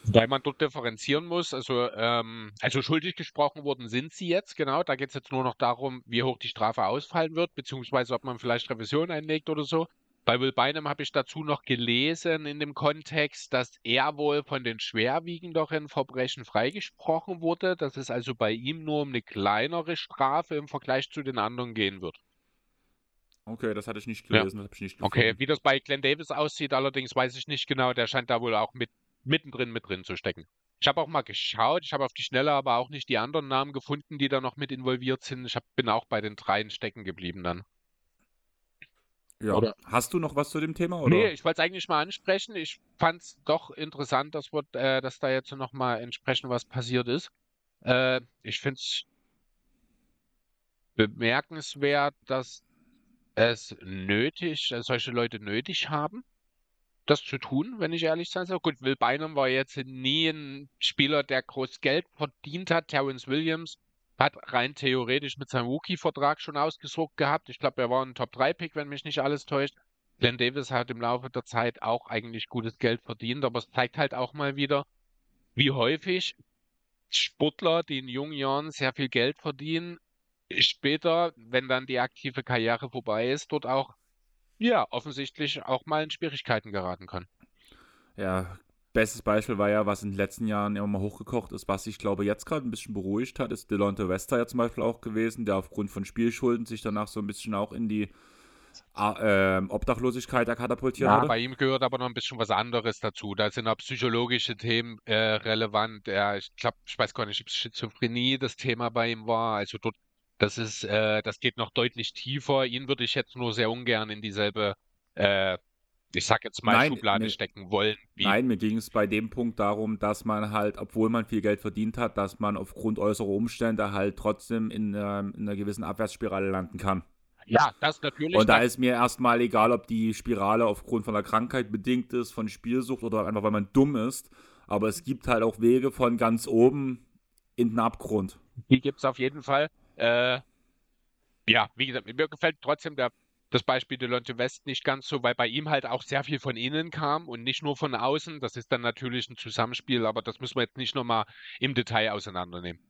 [SPEAKER 2] Weil man dort differenzieren muss. Also, ähm, also schuldig gesprochen worden sind sie jetzt, genau. Da geht es jetzt nur noch darum, wie hoch die Strafe ausfallen wird, beziehungsweise ob man vielleicht Revision einlegt oder so. Bei Will Bynum habe ich dazu noch gelesen in dem Kontext, dass er wohl von den schwerwiegenderen Verbrechen freigesprochen wurde, dass es also bei ihm nur um eine kleinere Strafe im Vergleich zu den anderen gehen wird.
[SPEAKER 1] Okay, das hatte ich nicht gelesen, ja. das ich nicht
[SPEAKER 2] Okay, wie das bei Glenn Davis aussieht, allerdings weiß ich nicht genau, der scheint da wohl auch mit mittendrin mit drin zu stecken. Ich habe auch mal geschaut, ich habe auf die Schnelle aber auch nicht die anderen Namen gefunden, die da noch mit involviert sind. Ich hab, bin auch bei den dreien stecken geblieben dann.
[SPEAKER 1] Ja. Oder? Hast du noch was zu dem Thema? Oder?
[SPEAKER 2] Nee, ich wollte es eigentlich mal ansprechen. Ich fand es doch interessant, dass, wir, äh, dass da jetzt noch mal entsprechend was passiert ist. Äh, ich finde es bemerkenswert, dass es nötig, äh, solche Leute nötig haben, das zu tun, wenn ich ehrlich sein soll. Gut, Will Bynum war jetzt nie ein Spieler, der groß Geld verdient hat. Terrence Williams hat rein theoretisch mit seinem Rookie-Vertrag schon ausgesucht gehabt. Ich glaube, er war ein Top-3-Pick, wenn mich nicht alles täuscht. Glenn Davis hat im Laufe der Zeit auch eigentlich gutes Geld verdient, aber es zeigt halt auch mal wieder, wie häufig Sportler, die in jungen Jahren sehr viel Geld verdienen, später, wenn dann die aktive Karriere vorbei ist, dort auch, ja, offensichtlich auch mal in Schwierigkeiten geraten können.
[SPEAKER 1] Ja, Bestes Beispiel war ja, was in den letzten Jahren immer mal hochgekocht ist, was sich, glaube ich, jetzt gerade ein bisschen beruhigt hat, ist Delonte Wester ja zum Beispiel auch gewesen, der aufgrund von Spielschulden sich danach so ein bisschen auch in die äh, Obdachlosigkeit katapultiert ja,
[SPEAKER 2] wurde. Bei ihm gehört aber noch ein bisschen was anderes dazu. Da sind auch psychologische Themen äh, relevant. Ja, ich glaube, ich weiß gar nicht, ob Schizophrenie das Thema bei ihm war. Also dort, das ist, äh, das geht noch deutlich tiefer. Ihn würde ich jetzt nur sehr ungern in dieselbe äh, ich sag jetzt mal, Nein, Schublade mir, stecken wollen.
[SPEAKER 1] Nein, mir ging es bei dem Punkt darum, dass man halt, obwohl man viel Geld verdient hat, dass man aufgrund äußerer Umstände halt trotzdem in, äh, in einer gewissen Abwärtsspirale landen kann.
[SPEAKER 2] Ja, das natürlich.
[SPEAKER 1] Und da ist mir erstmal egal, ob die Spirale aufgrund von einer Krankheit bedingt ist, von Spielsucht oder einfach weil man dumm ist. Aber es gibt halt auch Wege von ganz oben in den Abgrund.
[SPEAKER 2] Die gibt es auf jeden Fall. Äh, ja, wie gesagt, mir gefällt trotzdem der, das Beispiel Delonte West nicht ganz so, weil bei ihm halt auch sehr viel von innen kam und nicht nur von außen. Das ist dann natürlich ein Zusammenspiel, aber das müssen wir jetzt nicht nochmal im Detail auseinandernehmen.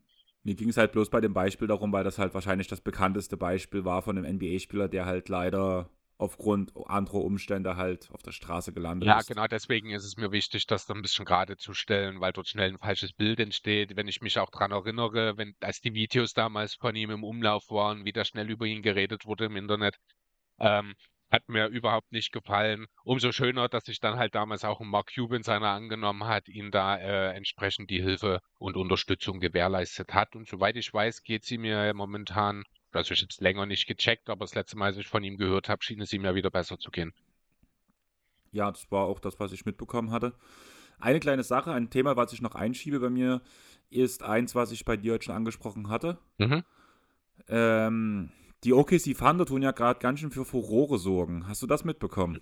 [SPEAKER 1] Mir ging es halt bloß bei dem Beispiel darum, weil das halt wahrscheinlich das bekannteste Beispiel war von einem NBA-Spieler, der halt leider aufgrund anderer Umstände halt auf der Straße gelandet
[SPEAKER 2] ja,
[SPEAKER 1] ist.
[SPEAKER 2] Ja, genau deswegen ist es mir wichtig, das dann ein bisschen gerade zu stellen, weil dort schnell ein falsches Bild entsteht. Wenn ich mich auch daran erinnere, wenn als die Videos damals von ihm im Umlauf waren, wie da schnell über ihn geredet wurde im Internet, ähm, hat mir überhaupt nicht gefallen. Umso schöner, dass sich dann halt damals auch ein Mark Cuban seiner angenommen hat, ihn da äh, entsprechend die Hilfe und Unterstützung gewährleistet hat. Und soweit ich weiß, geht sie mir momentan also ich habe es länger nicht gecheckt, aber das letzte Mal, als ich von ihm gehört habe, schien es ihm ja wieder besser zu gehen.
[SPEAKER 1] Ja, das war auch das, was ich mitbekommen hatte. Eine kleine Sache, ein Thema, was ich noch einschiebe bei mir, ist eins, was ich bei dir heute schon angesprochen hatte. Mhm. Ähm, die OKC Thunder tun ja gerade ganz schön für Furore sorgen. Hast du das mitbekommen?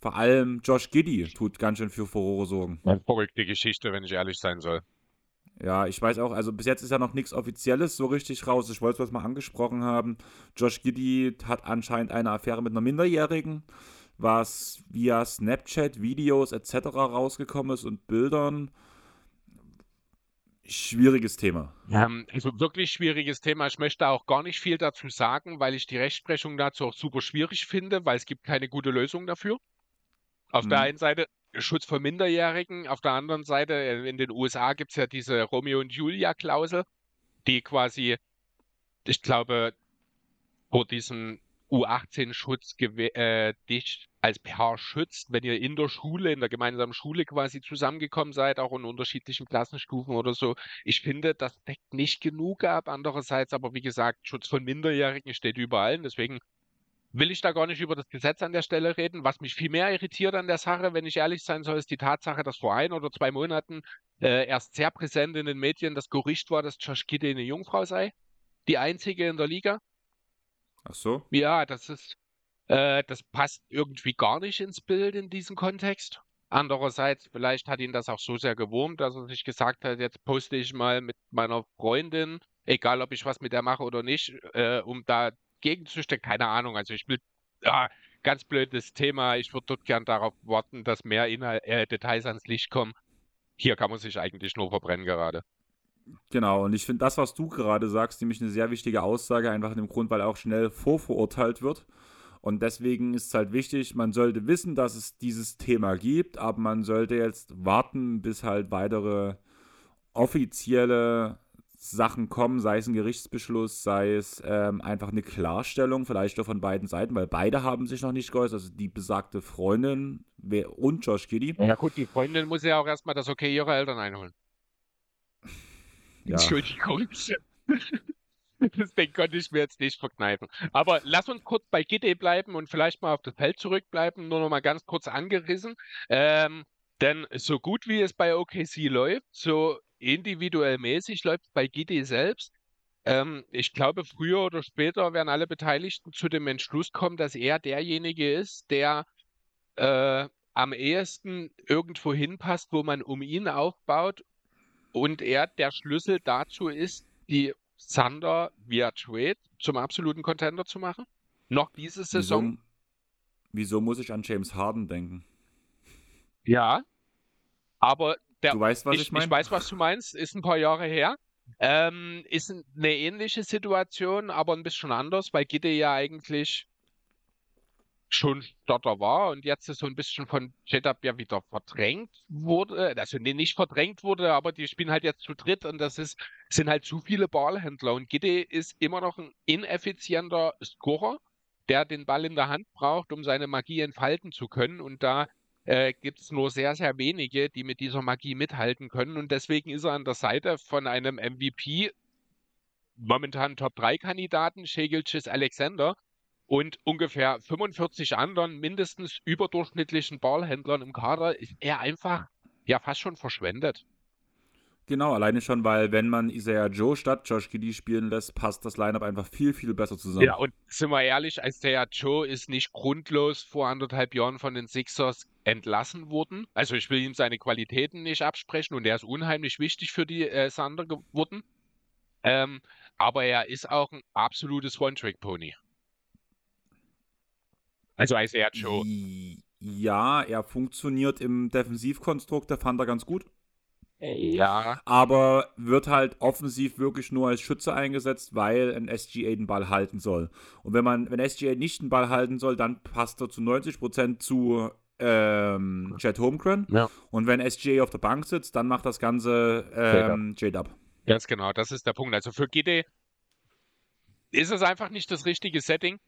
[SPEAKER 1] Vor allem Josh Giddy tut ganz schön für Furore sorgen.
[SPEAKER 2] Eine verrückte Geschichte, wenn ich ehrlich sein soll.
[SPEAKER 1] Ja, ich weiß auch, also bis jetzt ist ja noch nichts Offizielles so richtig raus. Ich wollte es mal angesprochen haben. Josh Giddy hat anscheinend eine Affäre mit einer Minderjährigen, was via Snapchat, Videos etc. rausgekommen ist und Bildern. Schwieriges Thema.
[SPEAKER 2] Ähm, also wirklich schwieriges Thema. Ich möchte auch gar nicht viel dazu sagen, weil ich die Rechtsprechung dazu auch super schwierig finde, weil es gibt keine gute Lösung dafür. Auf hm. der einen Seite Schutz von Minderjährigen. Auf der anderen Seite, äh, in den USA gibt es ja diese Romeo und Julia-Klausel, die quasi, ich glaube, vor diesem U18-Schutz äh, dich als Paar schützt, wenn ihr in der Schule, in der gemeinsamen Schule quasi zusammengekommen seid, auch in unterschiedlichen Klassenstufen oder so. Ich finde, das deckt nicht genug ab. Andererseits aber, wie gesagt, Schutz von Minderjährigen steht überall. Deswegen will ich da gar nicht über das Gesetz an der Stelle reden. Was mich viel mehr irritiert an der Sache, wenn ich ehrlich sein soll, ist die Tatsache, dass vor ein oder zwei Monaten äh, erst sehr präsent in den Medien das Gerücht war, dass Josh Giddy eine Jungfrau sei. Die einzige in der Liga.
[SPEAKER 1] Ach so?
[SPEAKER 2] Ja, das ist, äh, das passt irgendwie gar nicht ins Bild in diesem Kontext. Andererseits, vielleicht hat ihn das auch so sehr gewurmt, dass er sich gesagt hat, jetzt poste ich mal mit meiner Freundin, egal ob ich was mit der mache oder nicht, äh, um da gegenzustellen, keine Ahnung. Also ich will, ah, ganz blödes Thema. Ich würde dort gern darauf warten, dass mehr Inhalt, äh, Details ans Licht kommen. Hier kann man sich eigentlich nur verbrennen gerade.
[SPEAKER 1] Genau, und ich finde das, was du gerade sagst, nämlich eine sehr wichtige Aussage, einfach in dem Grund, weil auch schnell vorverurteilt wird. Und deswegen ist es halt wichtig, man sollte wissen, dass es dieses Thema gibt, aber man sollte jetzt warten, bis halt weitere offizielle Sachen kommen, sei es ein Gerichtsbeschluss, sei es ähm, einfach eine Klarstellung, vielleicht auch von beiden Seiten, weil beide haben sich noch nicht geäußert, also die besagte Freundin und Josh Giddy.
[SPEAKER 2] Ja gut, die Freundin muss ja auch erstmal das Okay ihrer Eltern einholen. Entschuldigung. Das konnte ich mir jetzt nicht verkneifen. Aber lass uns kurz bei Giddy bleiben und vielleicht mal auf das Feld zurückbleiben, nur noch mal ganz kurz angerissen. Ähm, denn so gut wie es bei OKC läuft, so individuell mäßig läuft es bei Giddy selbst. Ähm, ich glaube, früher oder später werden alle Beteiligten zu dem Entschluss kommen, dass er derjenige ist, der äh, am ehesten irgendwo hinpasst, wo man um ihn aufbaut und er der Schlüssel dazu ist, die Thunder via Trade zum absoluten Contender zu machen. Noch diese Saison.
[SPEAKER 1] Wieso, wieso muss ich an James Harden denken?
[SPEAKER 2] Ja, aber der,
[SPEAKER 1] du weißt, was ich,
[SPEAKER 2] ich meine? Ich weiß, was du meinst. Ist ein paar Jahre her. Ähm, ist eine ähnliche Situation, aber ein bisschen anders, weil Gitte ja eigentlich schon Starter war und jetzt so ein bisschen von Jetup ja wieder verdrängt wurde. Also nee, nicht verdrängt wurde, aber die spielen halt jetzt zu dritt und das ist, sind halt zu viele Ballhändler. Und Gitte ist immer noch ein ineffizienter Scorer, der den Ball in der Hand braucht, um seine Magie entfalten zu können. Und da äh, gibt es nur sehr, sehr wenige, die mit dieser Magie mithalten können. Und deswegen ist er an der Seite von einem MVP, momentan Top-3-Kandidaten, Shegilchis Alexander, und ungefähr 45 anderen mindestens überdurchschnittlichen Ballhändlern im Kader, ist er einfach ja fast schon verschwendet.
[SPEAKER 1] Genau, alleine schon, weil wenn man Isaiah Joe statt Josh Giddy spielen lässt, passt das Lineup einfach viel, viel besser zusammen.
[SPEAKER 2] Ja, und sind wir ehrlich, Isaiah Joe ist nicht grundlos vor anderthalb Jahren von den Sixers entlassen worden. Also ich will ihm seine Qualitäten nicht absprechen und er ist unheimlich wichtig für die äh, Sander geworden. Ähm, aber er ist auch ein absolutes One-Trick-Pony. Also Joe.
[SPEAKER 1] Ja, er funktioniert im Defensivkonstrukt der Thunder ganz gut.
[SPEAKER 2] Ja.
[SPEAKER 1] Aber wird halt offensiv wirklich nur als Schütze eingesetzt, weil ein SGA den Ball halten soll. Und wenn man, wenn SGA nicht den Ball halten soll, dann passt er zu 90% zu ähm, Chad Holmgren.
[SPEAKER 2] Ja.
[SPEAKER 1] Und wenn SGA auf der Bank sitzt, dann macht das Ganze ähm, J-Dub.
[SPEAKER 2] Ganz genau, das ist der Punkt. Also für Gide ist es einfach nicht das richtige Setting.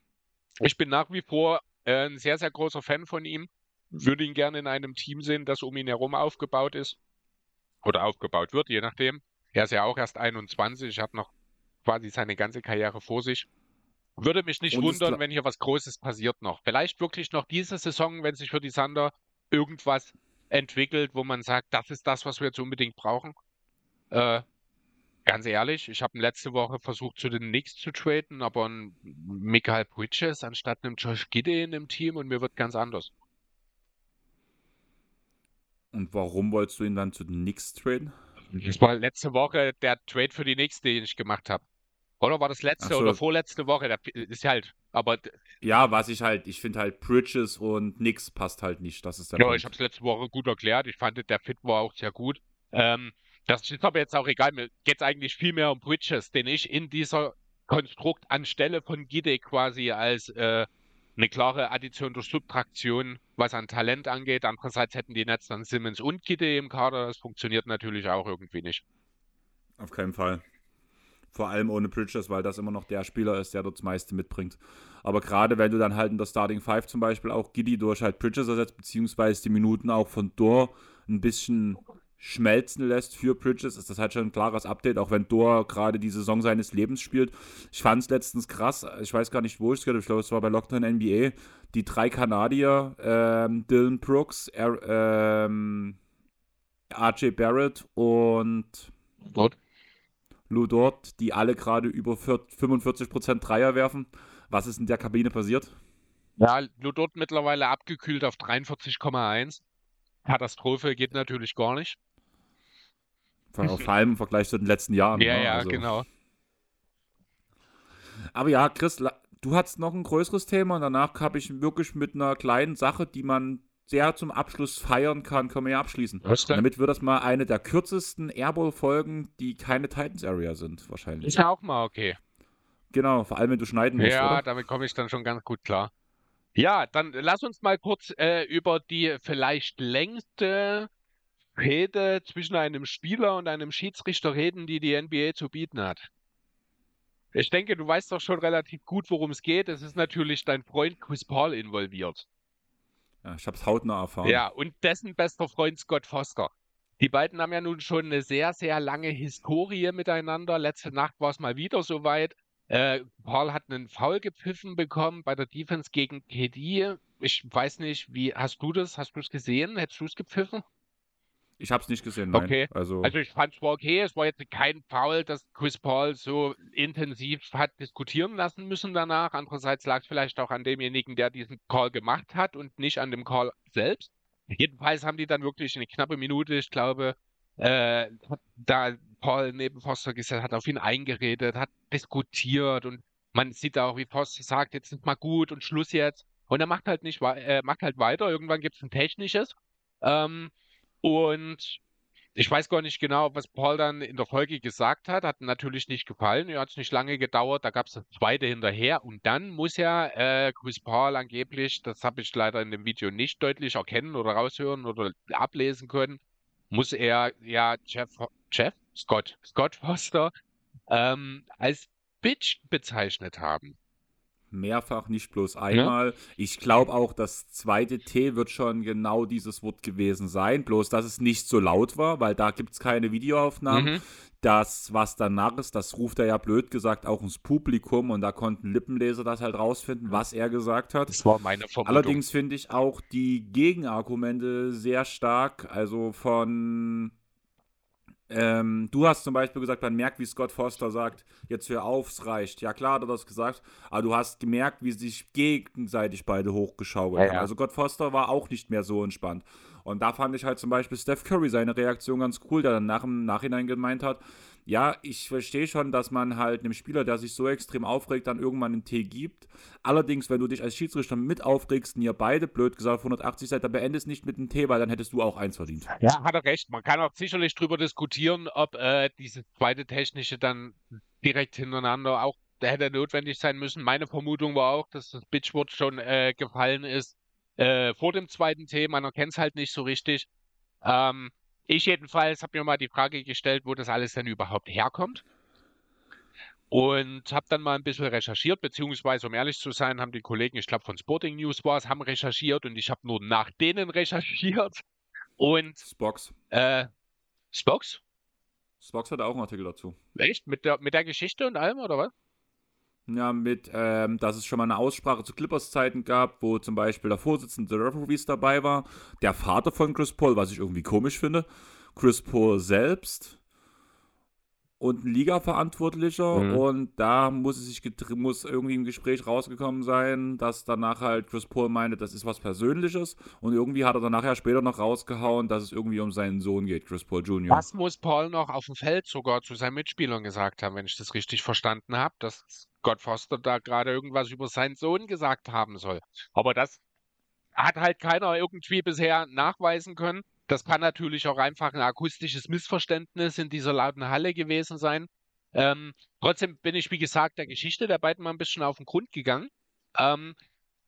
[SPEAKER 2] Ich bin nach wie vor äh, ein sehr, sehr großer Fan von ihm. Würde ihn gerne in einem Team sehen, das um ihn herum aufgebaut ist oder aufgebaut wird, je nachdem. Er ist ja auch erst 21, hat noch quasi seine ganze Karriere vor sich. Würde mich nicht
[SPEAKER 1] Und
[SPEAKER 2] wundern, wenn hier was Großes passiert noch. Vielleicht wirklich noch diese Saison, wenn sich für die Sander irgendwas entwickelt, wo man sagt, das ist das, was wir jetzt unbedingt brauchen. Äh, ganz ehrlich, ich habe letzte Woche versucht, zu den Knicks zu traden, aber ein Michael Bridges anstatt einem Josh Gideon im Team und mir wird ganz anders.
[SPEAKER 1] Und warum wolltest du ihn dann zu den Knicks traden?
[SPEAKER 2] Das war letzte Woche der Trade für die Knicks, den ich gemacht habe. Oder war das letzte
[SPEAKER 1] so.
[SPEAKER 2] oder vorletzte Woche? Der ist halt, aber
[SPEAKER 1] Ja, was ich halt, ich finde halt Bridges und Knicks passt halt nicht. Das ist der
[SPEAKER 2] ja,
[SPEAKER 1] Punkt.
[SPEAKER 2] ich habe es letzte Woche gut erklärt. Ich fand, der Fit war auch sehr gut. Ähm, das ist aber jetzt auch egal. Mir geht es eigentlich viel mehr um Bridges, den ich in dieser Konstrukt anstelle von Gide quasi als äh, eine klare Addition durch Subtraktion, was an Talent angeht. Andererseits hätten die Nets dann Simmons und Gide im Kader. Das funktioniert natürlich auch irgendwie nicht.
[SPEAKER 1] Auf keinen Fall. Vor allem ohne Bridges, weil das immer noch der Spieler ist, der dort das meiste mitbringt. Aber gerade wenn du dann halt in der Starting Five zum Beispiel auch Giddy durch halt Bridges ersetzt, beziehungsweise die Minuten auch von Dor ein bisschen schmelzen lässt für Bridges, ist das halt schon ein klares Update, auch wenn Dor gerade die Saison seines Lebens spielt. Ich fand es letztens krass, ich weiß gar nicht, wo ich es gehört habe, ich glaube, es war bei Lockdown NBA, die drei Kanadier, ähm, Dylan Brooks, er, ähm, RJ Barrett und
[SPEAKER 2] Dort?
[SPEAKER 1] Lou Dort, die alle gerade über 45% Dreier werfen. Was ist in der Kabine passiert?
[SPEAKER 2] Ja, nur dort mittlerweile abgekühlt auf 43,1. Katastrophe geht natürlich gar nicht.
[SPEAKER 1] Vor vor allem im Vergleich zu den letzten Jahren.
[SPEAKER 2] Ja,
[SPEAKER 1] ne?
[SPEAKER 2] ja,
[SPEAKER 1] Also-
[SPEAKER 2] genau.
[SPEAKER 1] Aber ja, Chris, du hattest noch ein größeres Thema und danach habe ich wirklich mit einer kleinen Sache, die man sehr zum Abschluss feiern kann, können wir ja abschließen. Damit wird das mal eine der kürzesten Airball-Folgen, die keine Titans-Area sind, wahrscheinlich.
[SPEAKER 2] Ist ja auch mal okay.
[SPEAKER 1] Genau, vor allem wenn du schneiden musst,
[SPEAKER 2] Ja,
[SPEAKER 1] oder?
[SPEAKER 2] damit komme ich dann schon ganz gut klar. Ja, dann lass uns mal kurz äh, über die vielleicht längste Rede zwischen einem Spieler und einem Schiedsrichter reden, die die NBA zu bieten hat. Ich denke, du weißt doch schon relativ gut, worum es geht. Es ist natürlich dein Freund Chris Paul involviert.
[SPEAKER 1] Ja, ich habe es hautnah erfahren.
[SPEAKER 2] Ja, und dessen bester Freund Scott Foster. Die beiden haben ja nun schon eine sehr, sehr lange Historie miteinander. Letzte Nacht war es mal wieder soweit. Äh, Paul hat einen Foul gepfiffen bekommen bei der Defense gegen KD. Ich weiß nicht, wie hast du das? Hast du es gesehen? Hättest du es gepfiffen?
[SPEAKER 1] Ich habe es nicht gesehen, nein.
[SPEAKER 2] Okay.
[SPEAKER 1] Also,
[SPEAKER 2] Also ich fand es war okay. Es war jetzt kein Foul, das Chris Paul so intensiv hat diskutieren lassen müssen danach. Andererseits lag es vielleicht auch an demjenigen, der diesen Call gemacht hat und nicht an dem Call selbst. Jedenfalls haben die dann wirklich eine knappe Minute, ich glaube, äh, da Paul neben Foster gesessen, hat auf ihn eingeredet, hat diskutiert und man sieht auch, wie Foster sagt, jetzt ist mal gut und Schluss jetzt. Und er macht halt nicht, äh, macht halt weiter. Irgendwann gibt es ein technisches. Ähm, und ich weiß gar nicht genau, was Paul dann in der Folge gesagt hat. Hat natürlich nicht gefallen. Ja, hat es nicht lange gedauert. Da gab es das zweite hinterher. Und dann muss ja äh, Chris Paul angeblich, das habe ich leider in dem Video nicht deutlich erkennen oder raushören oder ablesen können, muss er ja Jeff, Jeff? Scott, Scott Foster ähm, als Bitch bezeichnet haben.
[SPEAKER 1] Mehrfach, nicht bloß einmal. Ich glaube auch, das zweite T wird schon genau dieses Wort gewesen sein, bloß dass es nicht so laut war, weil da gibt es keine Videoaufnahmen.
[SPEAKER 2] Mhm.
[SPEAKER 1] Das, was danach ist, das ruft er ja blöd gesagt auch ins Publikum und da konnten Lippenleser das halt rausfinden, was er gesagt hat.
[SPEAKER 2] Das war meine Vermutung.
[SPEAKER 1] Allerdings finde ich auch die Gegenargumente sehr stark, also von ähm, du hast zum Beispiel gesagt, man merkt, wie Scott Foster sagt, jetzt hör auf, es reicht. Ja, klar hat er das gesagt, aber du hast gemerkt, wie sie sich gegenseitig beide hochgeschaukelt
[SPEAKER 2] Ja,
[SPEAKER 1] haben.
[SPEAKER 2] ja.
[SPEAKER 1] Also Scott Foster war auch nicht mehr so entspannt. Und da fand ich halt zum Beispiel Steph Curry seine Reaktion ganz cool, der dann nach im Nachhinein gemeint hat, ja, ich verstehe schon, dass man halt einem Spieler, der sich so extrem aufregt, dann irgendwann einen Tee gibt. Allerdings, wenn du dich als Schiedsrichter mit aufregst und ihr beide, blöd gesagt, auf 180 seid, dann beendest nicht mit einem Tee, weil dann hättest du auch eins verdient.
[SPEAKER 2] Ja, hat er recht. Man kann auch sicherlich drüber diskutieren, ob äh, diese zweite technische dann direkt hintereinander auch hätte notwendig sein müssen. Meine Vermutung war auch, dass das Bitchwort schon äh, gefallen ist äh, vor dem zweiten T. Man erkennt es halt nicht so richtig. Ähm, ich jedenfalls habe mir mal die Frage gestellt, wo das alles denn überhaupt herkommt. Und habe dann mal ein bisschen recherchiert, beziehungsweise, um ehrlich zu sein, haben die Kollegen, ich glaube von Sporting News war es, haben recherchiert und ich habe nur nach denen recherchiert. Und
[SPEAKER 1] Spox.
[SPEAKER 2] äh, Spox?
[SPEAKER 1] Spox hat auch einen Artikel dazu.
[SPEAKER 2] Echt? Mit der, mit der Geschichte und allem, oder was?
[SPEAKER 1] Ja, mit, ähm, dass es schon mal eine Aussprache zu Clippers-Zeiten gab, wo zum Beispiel der Vorsitzende der Referees dabei war, der Vater von Chris Paul, was ich irgendwie komisch finde, Chris Paul selbst und ein Liga-Verantwortlicher
[SPEAKER 2] Mhm.
[SPEAKER 1] und da muss es sich muss irgendwie im Gespräch rausgekommen sein, dass danach halt Chris Paul meinte, das ist was Persönliches und irgendwie hat er dann nachher später noch rausgehauen, dass es irgendwie um seinen Sohn geht, Chris Paul Jr.
[SPEAKER 2] Was muss Paul noch auf dem Feld sogar zu seinen Mitspielern gesagt haben, wenn ich das richtig verstanden habe, dass Scott Foster da gerade irgendwas über seinen Sohn gesagt haben soll. Aber das hat halt keiner irgendwie bisher nachweisen können. Das kann natürlich auch einfach ein akustisches Missverständnis in dieser lauten Halle gewesen sein. Ähm, trotzdem bin ich, wie gesagt, der Geschichte der beiden mal ein bisschen auf den Grund gegangen. Ähm,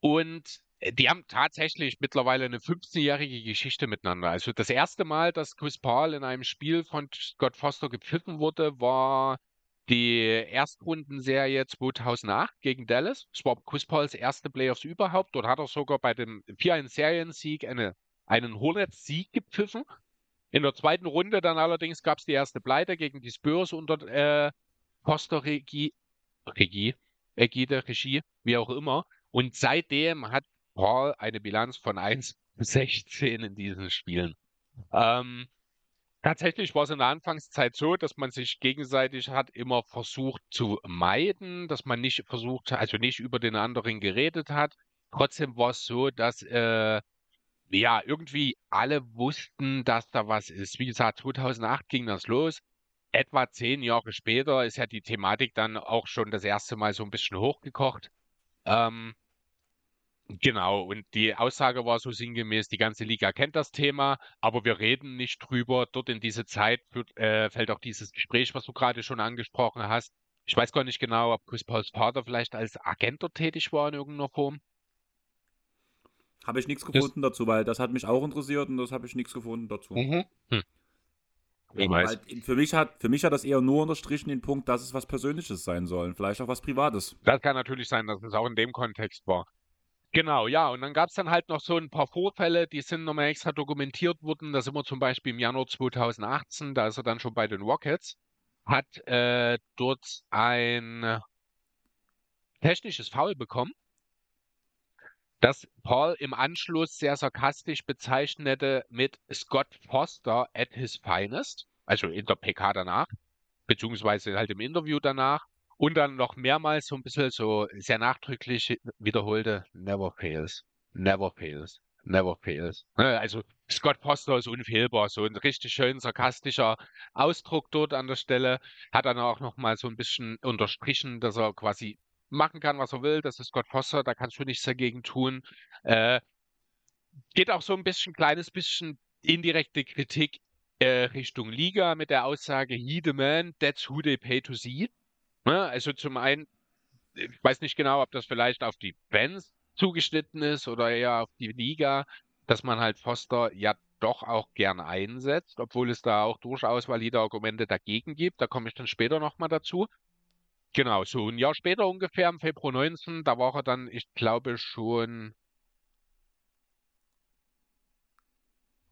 [SPEAKER 2] und die haben tatsächlich mittlerweile eine 15-jährige Geschichte miteinander. Also das erste Mal, dass Chris Paul in einem Spiel von Scott Foster gepfiffen wurde, war die Erstrundenserie 2008 gegen Dallas. Es war Pauls erste Playoffs überhaupt. Dort hat er sogar bei dem 4-1-Seriensieg eine, einen Hornets-Sieg gepfiffen. In der zweiten Runde dann allerdings gab es die erste Pleite gegen die Spurs unter äh, Foster-Regie, Regie, Ägide, Regie, wie auch immer. Und seitdem hat Paul eine Bilanz von 1 zu 16 in diesen Spielen. Ähm, tatsächlich war es in der Anfangszeit so, dass man sich gegenseitig hat immer versucht zu meiden, dass man nicht versucht, also nicht über den anderen geredet hat. Trotzdem war es so, dass äh, ja irgendwie alle wussten, dass da was ist. Wie gesagt, 2008 ging das los. Etwa zehn Jahre später ist ja die Thematik dann auch schon das erste Mal so ein bisschen hochgekocht. Ähm, Genau, und die Aussage war so sinngemäß, die ganze Liga kennt das Thema, aber wir reden nicht drüber. Dort in diese Zeit führt, äh, fällt auch dieses Gespräch, was du gerade schon angesprochen hast. Ich weiß gar nicht genau, ob Chris Pauls Vater vielleicht als Agent dort tätig war in irgendeiner Form.
[SPEAKER 1] Habe ich nichts gefunden dazu, weil das hat mich auch interessiert und das habe ich nichts gefunden dazu.
[SPEAKER 2] Hm. Ich
[SPEAKER 1] Weil
[SPEAKER 2] weiß.
[SPEAKER 1] für, mich hat, für mich hat das eher nur unterstrichen den Punkt, dass es was Persönliches sein soll. Vielleicht auch was Privates.
[SPEAKER 2] Das kann natürlich sein, dass es auch in dem Kontext war. Genau, ja, und dann gab es dann halt noch so ein paar Vorfälle, die sind nochmal extra dokumentiert worden. Da sind wir zum Beispiel im Januar 2018, da ist er dann schon bei den Rockets, hat äh, dort ein technisches Foul bekommen, das Paul im Anschluss sehr sarkastisch bezeichnete mit Scott Foster at his finest, also in der PK danach, beziehungsweise halt im Interview danach. Und dann noch mehrmals so ein bisschen so sehr nachdrücklich wiederholte Never fails, never fails, never fails. Ne, Also Scott Foster ist unfehlbar, so ein richtig schön sarkastischer Ausdruck dort an der Stelle. Hat dann auch noch mal so ein bisschen unterstrichen, dass er quasi machen kann, was er will. Das ist Scott Foster, da kannst du nichts dagegen tun. Äh, geht auch so ein bisschen, kleines bisschen indirekte Kritik äh, Richtung Liga mit der Aussage, he the man, that's who they pay to see. Ne? Also zum einen, ich weiß nicht genau, ob das vielleicht auf die Fans zugeschnitten ist oder eher auf die Liga, dass man halt Foster ja doch auch gern einsetzt, obwohl es da auch durchaus valide Argumente dagegen gibt. Da komme ich dann später nochmal dazu. Genau, so ein Jahr später ungefähr, im Februar 19, da war er dann, ich glaube schon.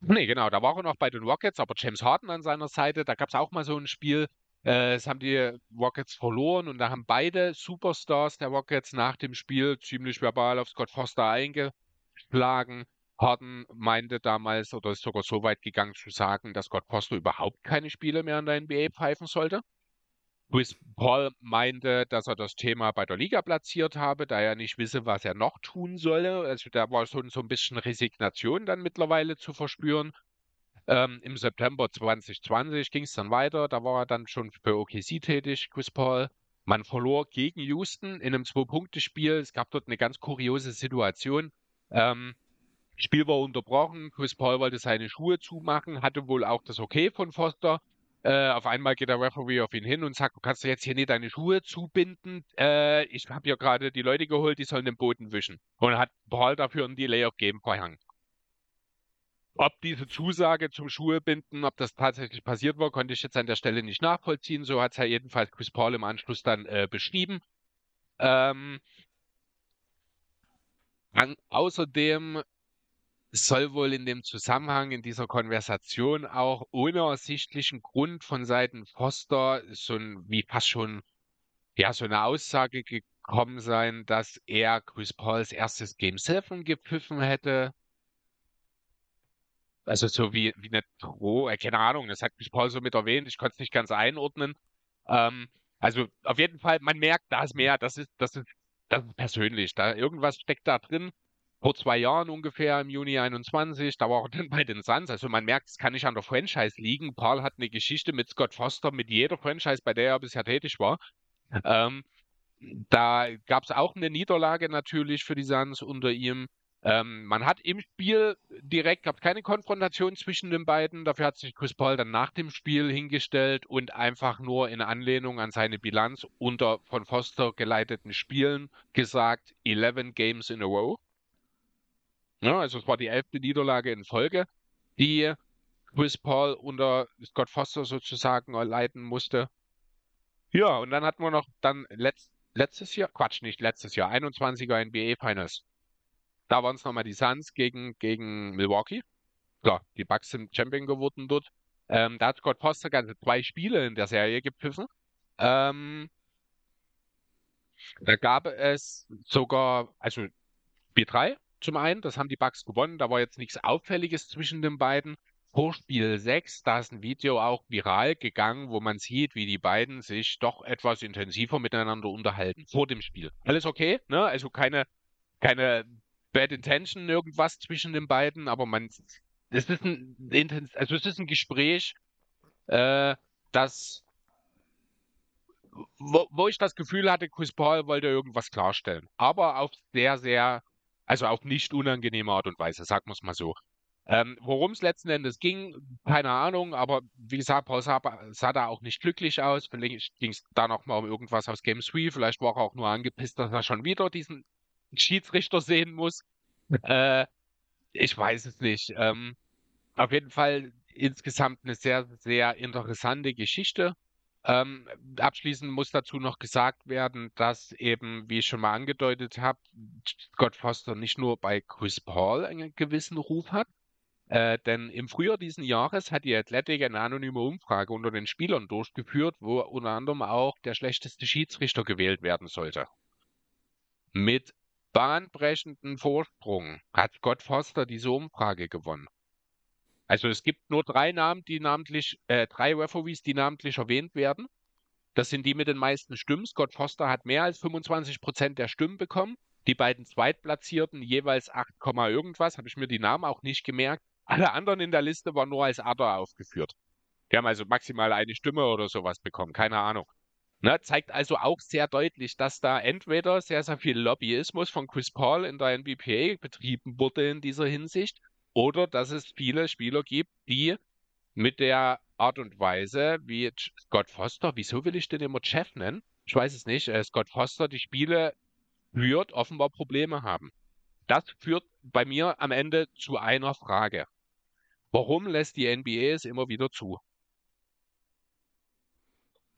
[SPEAKER 2] Nee, genau, da war er noch bei den Rockets, aber James Harden an seiner Seite, da gab es auch mal so ein Spiel, äh, es haben die Rockets verloren und da haben beide Superstars der Rockets nach dem Spiel ziemlich verbal auf Scott Foster eingeschlagen. Harden meinte damals oder ist sogar so weit gegangen zu sagen, dass Scott Foster überhaupt keine Spiele mehr in der NBA pfeifen sollte. Chris Paul meinte, dass er das Thema bei der Liga platziert habe, da er nicht wisse, was er noch tun solle. Also da war schon so ein bisschen Resignation dann mittlerweile zu verspüren. Ähm, Im September 2020 ging es dann weiter. Da war er dann schon für OKC tätig, Chris Paul. Man verlor gegen Houston in einem Zwei-Punkte-Spiel. Es gab dort eine ganz kuriose Situation. Ähm, Spiel war unterbrochen. Chris Paul wollte seine Schuhe zumachen, hatte wohl auch das Okay von Foster. Äh, auf einmal geht der Referee auf ihn hin und sagt, du kannst jetzt hier nicht deine Schuhe zubinden. Äh, ich habe hier gerade die Leute geholt, die sollen den Boden wischen. Und hat Paul dafür ein Delay of Game verhangen. Ob diese Zusage zum Schuhebinden, ob das tatsächlich passiert war, konnte ich jetzt an der Stelle nicht nachvollziehen. So hat es ja jedenfalls Chris Paul im Anschluss dann äh, beschrieben. Ähm, an, außerdem soll wohl in dem Zusammenhang in dieser Konversation auch ohne ersichtlichen Grund von Seiten Foster so ein, wie fast schon, ja, so eine Aussage gekommen sein, dass er Chris Pauls erstes Game 7 gepfiffen hätte. Also so wie, wie eine Droh, äh, keine Ahnung, das hat Chris Paul so mit erwähnt, ich konnte es nicht ganz einordnen. Ähm, also auf jeden Fall, man merkt, da ist mehr, das ist, das ist, das ist persönlich, da irgendwas steckt da drin vor zwei Jahren ungefähr, im Juni 21, da war er dann bei den Suns. Also man merkt, es kann nicht an der Franchise liegen. Paul hat eine Geschichte mit Scott Foster, mit jeder Franchise, bei der er bisher tätig war. Ähm, da gab es auch eine Niederlage natürlich für die Suns unter ihm. Ähm, man hat im Spiel direkt, gab keine Konfrontation zwischen den beiden. Dafür hat sich Chris Paul dann nach dem Spiel hingestellt und einfach nur in Anlehnung an seine Bilanz unter von Foster geleiteten Spielen gesagt, 11 Games in a row. Ja, also es war die elfte Niederlage in Folge, die Chris Paul unter Scott Foster sozusagen leiten musste. Ja, und dann hatten wir noch dann letzt, letztes Jahr, Quatsch, nicht letztes Jahr, 21er NBA Finals. Da waren es nochmal die Suns gegen, gegen Milwaukee. Klar, die Bucks sind Champion geworden dort. Ähm, da hat Scott Foster ganze zwei Spiele in der Serie gepfiffen. Ähm, da gab es sogar, also Spiel 3 zum einen, das haben die Bucks gewonnen, da war jetzt nichts Auffälliges zwischen den beiden. Vor Spiel 6, da ist ein Video auch viral gegangen, wo man sieht, wie die beiden sich doch etwas intensiver miteinander unterhalten vor dem Spiel. Alles okay, ne? Also keine, keine Bad Intention, irgendwas zwischen den beiden, aber man, es ist ein, also es ist ein Gespräch, äh, das, wo, wo ich das Gefühl hatte, Chris Paul wollte irgendwas klarstellen, aber auf sehr, sehr also auf nicht unangenehme Art und Weise, sagen wir es mal so. Ähm, Worum es letzten Endes ging, keine Ahnung, aber wie gesagt, Paul sah, sah da auch nicht glücklich aus. Vielleicht ging es da nochmal um irgendwas aus Game 3. Vielleicht war er auch nur angepisst, dass er schon wieder diesen Schiedsrichter sehen muss. Äh, ich weiß es nicht. Ähm, auf jeden Fall insgesamt eine sehr, sehr interessante Geschichte. Ähm, abschließend muss dazu noch gesagt werden, dass eben, wie ich schon mal angedeutet habe, Scott Foster nicht nur bei Chris Paul einen gewissen Ruf hat, äh, denn im Frühjahr diesen Jahres hat die Athletic eine anonyme Umfrage unter den Spielern durchgeführt, wo unter anderem auch der schlechteste Schiedsrichter gewählt werden sollte. Mit bahnbrechenden Vorsprung hat Scott Foster diese Umfrage gewonnen. Also es gibt nur drei Namen, die namentlich, äh, drei Referees, die namentlich erwähnt werden. Das sind die mit den meisten Stimmen. Scott Foster hat mehr als 25 Prozent der Stimmen bekommen. Die beiden Zweitplatzierten jeweils 8, irgendwas, habe ich mir die Namen auch nicht gemerkt. Alle anderen in der Liste waren nur als Adder aufgeführt. Die haben also maximal eine Stimme oder sowas bekommen, keine Ahnung. Ne, zeigt also auch sehr deutlich, dass da entweder sehr, sehr viel Lobbyismus von Chris Paul in der NBPA betrieben wurde in dieser Hinsicht oder dass es viele Spieler gibt, die mit der Art und Weise, wie Scott Foster, wieso will ich den immer Chef nennen? Ich weiß es nicht. Äh, Scott Foster die Spiele führt, offenbar Probleme haben. Das führt bei mir am Ende zu einer Frage. Warum lässt die NBA es immer wieder zu?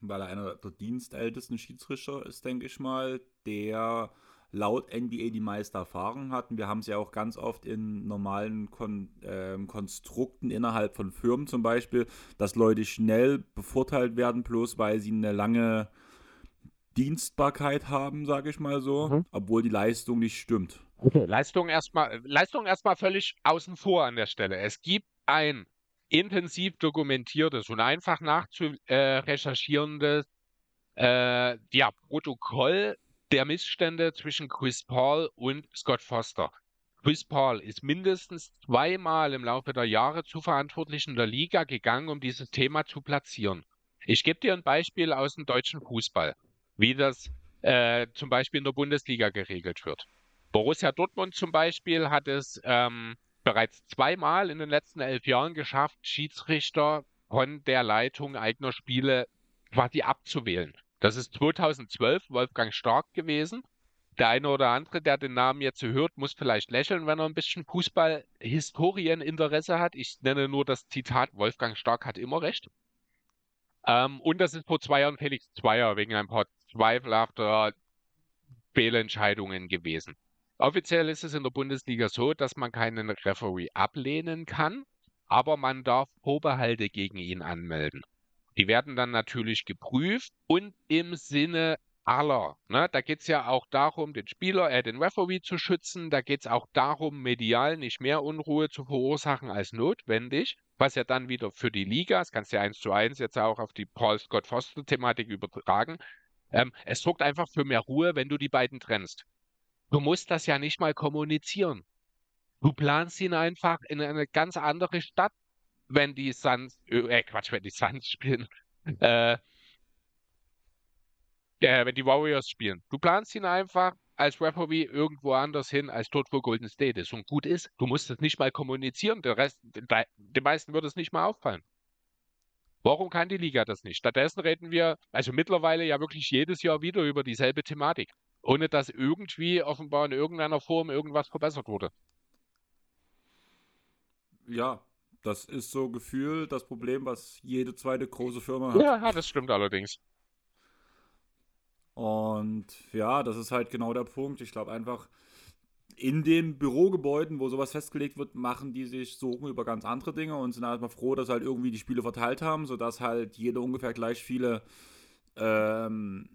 [SPEAKER 1] Weil er einer der dienstältesten Schiedsrichter ist, denke ich mal, der laut NBA die meiste Erfahrung hatten. Wir haben es ja auch ganz oft in normalen Kon äh, Konstrukten innerhalb von Firmen zum Beispiel, dass Leute schnell bevorteilt werden, bloß weil sie eine lange Dienstbarkeit haben, sage ich mal so, mhm. obwohl die Leistung nicht stimmt.
[SPEAKER 2] Okay, Leistung erstmal, Leistung erstmal völlig außen vor an der Stelle. Es gibt ein intensiv dokumentiertes und einfach nachzurecherchierendes äh, ja, Protokoll der Missstände zwischen Chris Paul und Scott Foster. Chris Paul ist mindestens zweimal im Laufe der Jahre zu Verantwortlichen der Liga gegangen, um dieses Thema zu platzieren. Ich gebe dir ein Beispiel aus dem deutschen Fußball, wie das äh, zum Beispiel in der Bundesliga geregelt wird. Borussia Dortmund zum Beispiel hat es ähm, bereits zweimal in den letzten elf Jahren geschafft, Schiedsrichter von der Leitung eigener Spiele quasi abzuwählen. Das ist 2012 Wolfgang Stark gewesen. Der eine oder andere, der den Namen jetzt hört, muss vielleicht lächeln, wenn er ein bisschen Fußball-Historieninteresse hat. Ich nenne nur das Zitat, Wolfgang Stark hat immer recht. Ähm, und das ist vor zwei Jahren Felix Zweier wegen ein paar zweifelhafter Fehlentscheidungen gewesen. Offiziell ist es in der Bundesliga so, dass man keinen Referee ablehnen kann, aber man darf Vorbehalte gegen ihn anmelden. Die werden dann natürlich geprüft und im Sinne aller. Ne? Da geht es ja auch darum, den Spieler, äh, den Referee zu schützen. Da geht es auch darum, medial nicht mehr Unruhe zu verursachen als notwendig. Was ja dann wieder für die Liga, das kannst du ja eins zu eins jetzt auch auf die Paul Scott Foster-Thematik übertragen. Ähm, es sorgt einfach für mehr Ruhe, wenn du die beiden trennst. Du musst das ja nicht mal kommunizieren. Du planst ihn einfach in eine ganz andere Stadt, wenn die Suns, äh, Quatsch, wenn die Suns spielen, äh, äh, wenn die Warriors spielen. Du planst ihn einfach als Referee irgendwo anders hin, als dort, wo Golden State ist. Und gut ist, du musst es nicht mal kommunizieren. Der Rest, den meisten wird es nicht mal auffallen. Warum kann die Liga das nicht? Stattdessen reden wir, also mittlerweile ja wirklich jedes Jahr wieder über dieselbe Thematik ohne dass irgendwie offenbar in irgendeiner Form irgendwas verbessert wurde.
[SPEAKER 1] Ja, das ist so gefühlt das Problem, was jede zweite große Firma hat.
[SPEAKER 2] Ja, das stimmt allerdings.
[SPEAKER 1] Und ja, das ist halt genau der Punkt. Ich glaube einfach, in den Bürogebäuden, wo sowas festgelegt wird, machen die sich Sorgen über ganz andere Dinge und sind halt mal froh, dass halt irgendwie die Spiele verteilt haben, sodass halt jeder ungefähr gleich viele ähm,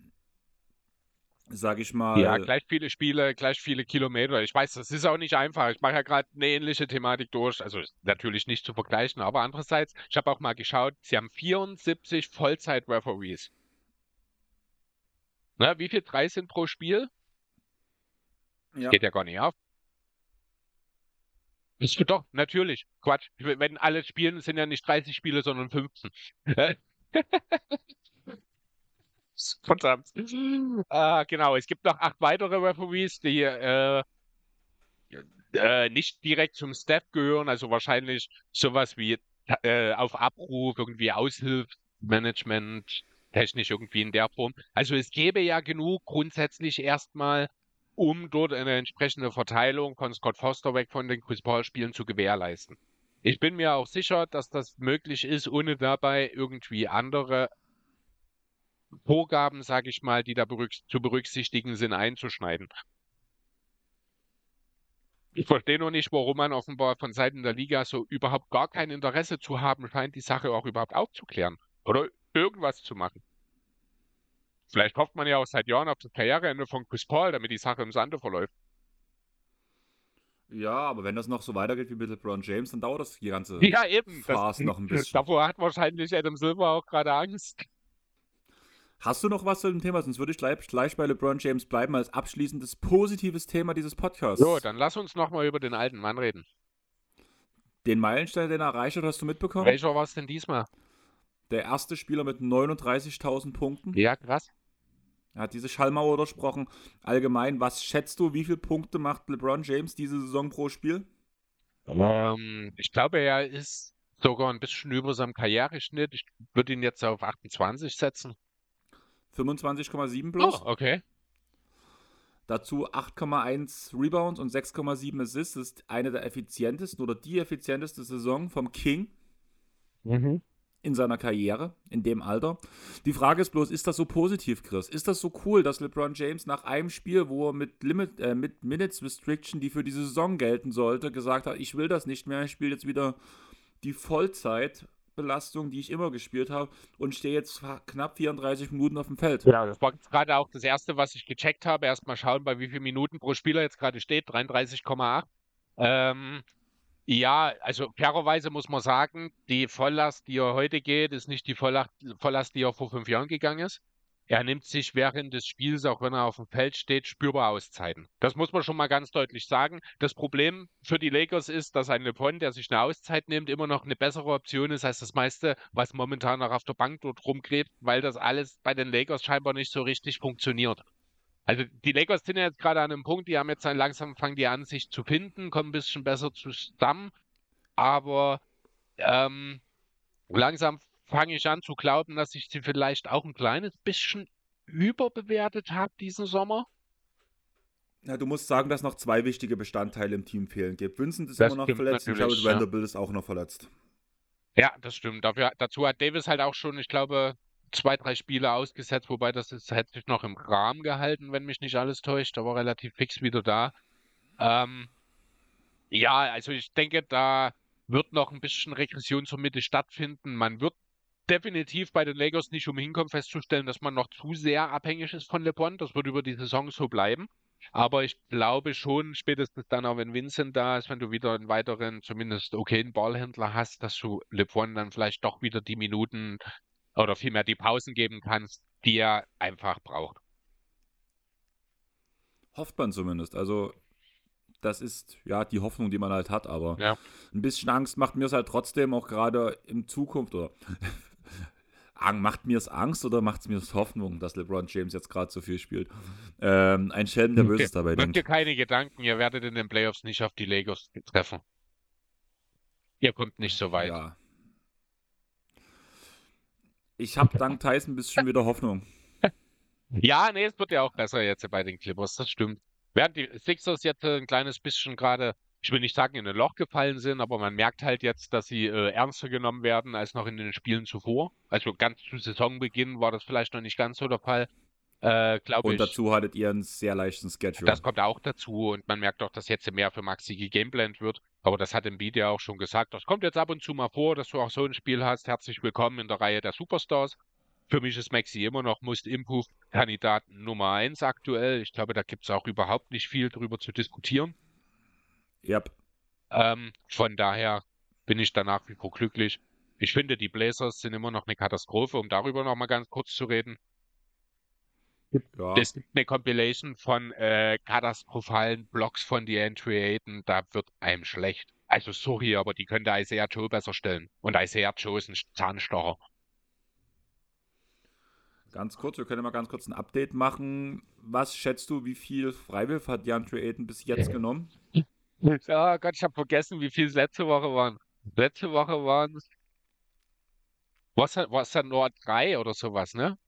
[SPEAKER 1] sag ich mal.
[SPEAKER 2] Ja, gleich viele Spiele, gleich viele Kilometer. Ich weiß, das ist auch nicht einfach. Ich mache ja gerade eine ähnliche Thematik durch. Also natürlich nicht zu vergleichen, aber andererseits, ich habe auch mal geschaut, sie haben 74 Vollzeit-Referees. Na, wie viel drei sind pro Spiel? Ja. Geht ja gar nicht auf. Ist doch, natürlich. Quatsch. Wenn alle spielen, sind ja nicht 30 Spiele, sondern 15. Verdammt. Äh, genau, es gibt noch acht weitere Referees, die äh, äh, nicht direkt zum Staff gehören, also wahrscheinlich sowas wie äh, auf Abruf, irgendwie Aushilfsmanagement, technisch irgendwie in der Form. Also es gäbe ja genug grundsätzlich erstmal, um dort eine entsprechende Verteilung von Scott Foster weg von den Chris Paul Spielen zu gewährleisten. Ich bin mir auch sicher, dass das möglich ist, ohne dabei irgendwie andere Vorgaben, sage ich mal, die da berücks zu berücksichtigen sind, einzuschneiden. Ich verstehe nur nicht, warum man offenbar von Seiten der Liga so überhaupt gar kein Interesse zu haben scheint, die Sache auch überhaupt aufzuklären oder irgendwas zu machen. Vielleicht hofft man ja auch seit Jahren auf das Karriereende von Chris Paul, damit die Sache im Sande verläuft.
[SPEAKER 1] Ja, aber wenn das noch so weitergeht wie mit LeBron James, dann dauert das die ganze
[SPEAKER 2] ja, eben.
[SPEAKER 1] Phase das, noch ein bisschen.
[SPEAKER 2] Davor hat wahrscheinlich Adam Silver auch gerade Angst.
[SPEAKER 1] Hast du noch was zu dem Thema? Sonst würde ich gleich, gleich bei LeBron James bleiben als abschließendes positives Thema dieses Podcasts.
[SPEAKER 2] So, dann lass uns nochmal über den alten Mann reden.
[SPEAKER 1] Den Meilenstein, den er erreicht hat, hast du mitbekommen?
[SPEAKER 2] Welcher war es denn diesmal?
[SPEAKER 1] Der erste Spieler mit 39.000 Punkten.
[SPEAKER 2] Ja, krass.
[SPEAKER 1] Er hat diese Schallmauer durchsprochen. Allgemein, was schätzt du, wie viele Punkte macht LeBron James diese Saison pro Spiel?
[SPEAKER 2] Ähm, ich glaube, er ist sogar ein bisschen über seinem Karriereschnitt. Ich würde ihn jetzt auf 28 setzen.
[SPEAKER 1] 25,7 plus.
[SPEAKER 2] Oh, okay.
[SPEAKER 1] Dazu 8,1 Rebounds und 6,7 Assists. Das ist eine der effizientesten oder die effizienteste Saison vom King mhm. in seiner Karriere, in dem Alter. Die Frage ist bloß, ist das so positiv, Chris? Ist das so cool, dass LeBron James nach einem Spiel, wo er mit, Limit, äh, mit Minutes Restriction, die für diese Saison gelten sollte, gesagt hat, ich will das nicht mehr, ich spiele jetzt wieder die Vollzeit Belastung, die ich immer gespielt habe und stehe jetzt knapp 34 Minuten auf dem Feld.
[SPEAKER 2] Ja, das war gerade auch das erste, was ich gecheckt habe. Erstmal schauen, bei wie vielen Minuten pro Spieler jetzt gerade steht. 33,8. Ähm, ja, also fairerweise muss man sagen, die Volllast, die er heute geht, ist nicht die Volllast, Volllast, die er vor fünf Jahren gegangen ist. Er nimmt sich während des Spiels, auch wenn er auf dem Feld steht, spürbar Auszeiten. Das muss man schon mal ganz deutlich sagen. Das Problem für die Lakers ist, dass ein LeBron, der sich eine Auszeit nimmt, immer noch eine bessere Option ist als das meiste, was momentan noch auf der Bank dort rumgräbt, weil das alles bei den Lakers scheinbar nicht so richtig funktioniert. Also die Lakers sind jetzt gerade an einem Punkt, die haben jetzt langsam fangen die an, sich zu finden, kommen ein bisschen besser zusammen, aber ähm, langsam fange ich an zu glauben, dass ich sie vielleicht auch ein kleines bisschen überbewertet habe diesen Sommer.
[SPEAKER 1] Ja, du musst sagen, dass noch zwei wichtige Bestandteile im Team fehlen gibt. Vincent ist das immer noch verletzt und Jared Vanderbilt ja. ist auch noch verletzt.
[SPEAKER 2] Ja, das stimmt. Dafür, dazu hat Davis halt auch schon, ich glaube, zwei, drei Spiele ausgesetzt, wobei das ist, hätte sich noch im Rahmen gehalten, wenn mich nicht alles täuscht. Da war relativ fix wieder da. Ähm, ja, also ich denke, da wird noch ein bisschen Regression zur Mitte stattfinden. Man wird definitiv bei den Lakers nicht umhin kommen, festzustellen, dass man noch zu sehr abhängig ist von LeBron. Das wird über die Saison so bleiben. Aber ich glaube schon, spätestens dann auch, wenn Vincent da ist, wenn du wieder einen weiteren, zumindest okayen Ballhändler hast, dass du LeBron dann vielleicht doch wieder die Minuten oder vielmehr die Pausen geben kannst, die er einfach braucht.
[SPEAKER 1] Hofft man zumindest. Also, das ist ja die Hoffnung, die man halt hat, aber
[SPEAKER 2] ja.
[SPEAKER 1] ein bisschen Angst macht mir es halt trotzdem auch gerade in Zukunft oder macht mir es Angst oder macht es mir Hoffnung, dass LeBron James jetzt gerade so viel spielt? Ähm, ein Schelm, der Böses dabei
[SPEAKER 2] denkt. Macht dir keine Gedanken, ihr werdet in den Playoffs nicht auf die Lakers treffen. Ihr kommt nicht so weit.
[SPEAKER 1] Ja. Ich habe dank Tyson ein bisschen wieder Hoffnung.
[SPEAKER 2] Ja, nee, es wird ja auch besser jetzt bei den Clippers, das stimmt. Während die Sixers jetzt ein kleines bisschen gerade ich will nicht sagen, in ein Loch gefallen sind, aber man merkt halt jetzt, dass sie äh, ernster genommen werden als noch in den Spielen zuvor. Also ganz zu Saisonbeginn war das vielleicht noch nicht ganz so der Fall. Äh,
[SPEAKER 1] und ich. dazu hattet ihr einen sehr leichten Schedule.
[SPEAKER 2] Das kommt auch dazu und man merkt auch, dass jetzt mehr für Maxi gegameplant wird. Aber das hat Embiid ja auch schon gesagt. Das kommt jetzt ab und zu mal vor, dass du auch so ein Spiel hast. Herzlich willkommen in der Reihe der Superstars. Für mich ist Maxi immer noch Most Improve Kandidat Nummer 1 aktuell. Ich glaube, da gibt es auch überhaupt nicht viel drüber zu diskutieren.
[SPEAKER 1] Yep.
[SPEAKER 2] Ähm, von daher bin ich da nach wie vor glücklich. Ich finde, die Blazers sind immer noch eine Katastrophe, um darüber noch mal ganz kurz zu reden. Ja. Es gibt eine Compilation von äh, katastrophalen Blocks von DeAndre Ayton, da wird einem schlecht. Also sorry, aber die könnte Isaiah Joe besser stellen. Und Isaiah Joe ist ein Zahnstocher.
[SPEAKER 1] Ganz kurz, wir können mal ganz kurz ein Update machen. Was schätzt du, wie viel Freiwillig hat DeAndre Ayton bis jetzt genommen?
[SPEAKER 2] Oh Gott, ich habe vergessen, wie viel es letzte Woche waren. Letzte Woche waren es. Was was dann nur drei oder sowas, ne?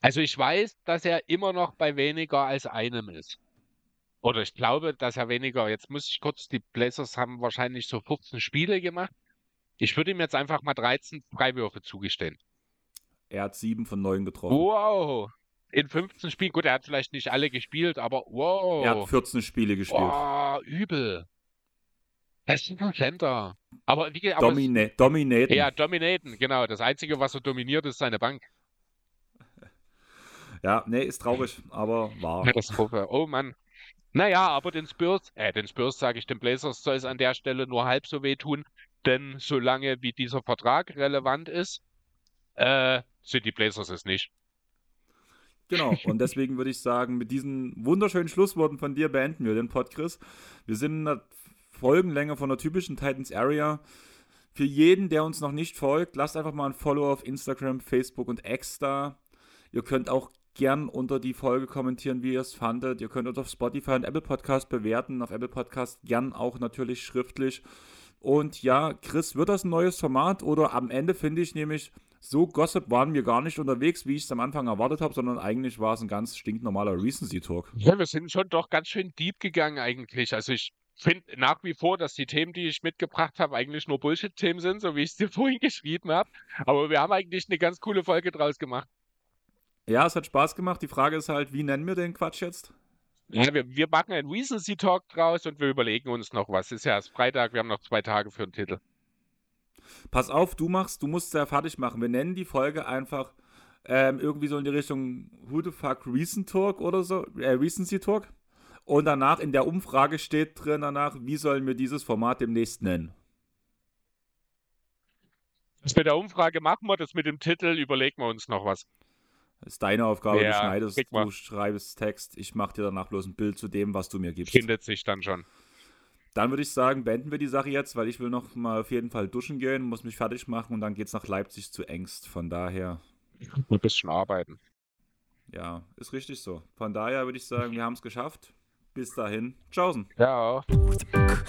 [SPEAKER 2] Also ich weiß, dass er immer noch bei weniger als einem ist. Oder ich glaube, dass er weniger. Jetzt muss ich kurz, die Blazers haben wahrscheinlich so 15 Spiele gemacht. Ich würde ihm jetzt einfach mal 13 Freiwürfe zugestehen.
[SPEAKER 1] Er hat sieben von neun getroffen.
[SPEAKER 2] Wow in 15 Spielen, gut, er hat vielleicht nicht alle gespielt, aber wow.
[SPEAKER 1] Er hat 14 Spiele gespielt.
[SPEAKER 2] Oh, übel. Das ist ein Center. Aber wie
[SPEAKER 1] aber Domina es, Dominaten.
[SPEAKER 2] Ja, dominaten, genau. Das Einzige, was er dominiert, ist seine Bank.
[SPEAKER 1] Ja, nee, ist traurig, aber wahr.
[SPEAKER 2] Katastrophe. Oh Mann. Naja, aber den Spurs, äh, den Spurs sage ich, den Blazers soll es an der Stelle nur halb so wehtun, denn solange wie dieser Vertrag relevant ist, äh, sind die Blazers es nicht.
[SPEAKER 1] Genau, und deswegen würde ich sagen, mit diesen wunderschönen Schlussworten von dir beenden wir den Pod, Chris. Wir sind in der Folgenlänge von der typischen Titans Area. Für jeden, der uns noch nicht folgt, lasst einfach mal ein Follow auf Instagram, Facebook und X da. Ihr könnt auch gern unter die Folge kommentieren, wie ihr es fandet. Ihr könnt uns auf Spotify und Apple Podcast bewerten. Auf Apple Podcast gern auch natürlich schriftlich. Und ja, Chris, wird das ein neues Format oder am Ende finde ich nämlich, so Gossip waren wir gar nicht unterwegs, wie ich es am Anfang erwartet habe, sondern eigentlich war es ein ganz stinknormaler Recency-Talk.
[SPEAKER 2] Ja, wir sind schon doch ganz schön deep gegangen eigentlich. Also ich finde nach wie vor, dass die Themen, die ich mitgebracht habe, eigentlich nur Bullshit-Themen sind, so wie ich es dir vorhin geschrieben habe. Aber wir haben eigentlich eine ganz coole Folge draus gemacht.
[SPEAKER 1] Ja, es hat Spaß gemacht. Die Frage ist halt, wie nennen wir den Quatsch jetzt?
[SPEAKER 2] Ja, wir, wir machen einen Recency-Talk draus und wir überlegen uns noch was. Es ist ja erst Freitag, wir haben noch zwei Tage für den Titel.
[SPEAKER 1] Pass auf, du machst, du musst ja fertig machen. Wir nennen die Folge einfach ähm, irgendwie so in die Richtung Who the fuck Recent Talk oder so, äh, Recency Talk. Und danach in der Umfrage steht drin danach, wie sollen wir dieses Format demnächst nennen?
[SPEAKER 2] Das mit der Umfrage machen wir, das mit dem Titel überlegen wir uns noch was.
[SPEAKER 1] Das ist deine Aufgabe,
[SPEAKER 2] Ja,
[SPEAKER 1] du schneidest, du schreibst Text, ich mache dir danach bloß ein Bild zu dem, was du mir gibst.
[SPEAKER 2] Findet sich dann schon.
[SPEAKER 1] Dann würde ich sagen, beenden wir die Sache jetzt, weil ich will noch mal auf jeden Fall duschen gehen, muss mich fertig machen und dann geht's nach Leipzig zu Ängst. Von daher.
[SPEAKER 2] Ein bisschen arbeiten.
[SPEAKER 1] Ja, ist richtig so. Von daher würde ich sagen, wir haben es geschafft. Bis dahin. Tschaußen.
[SPEAKER 2] Ciao.
[SPEAKER 3] Ja.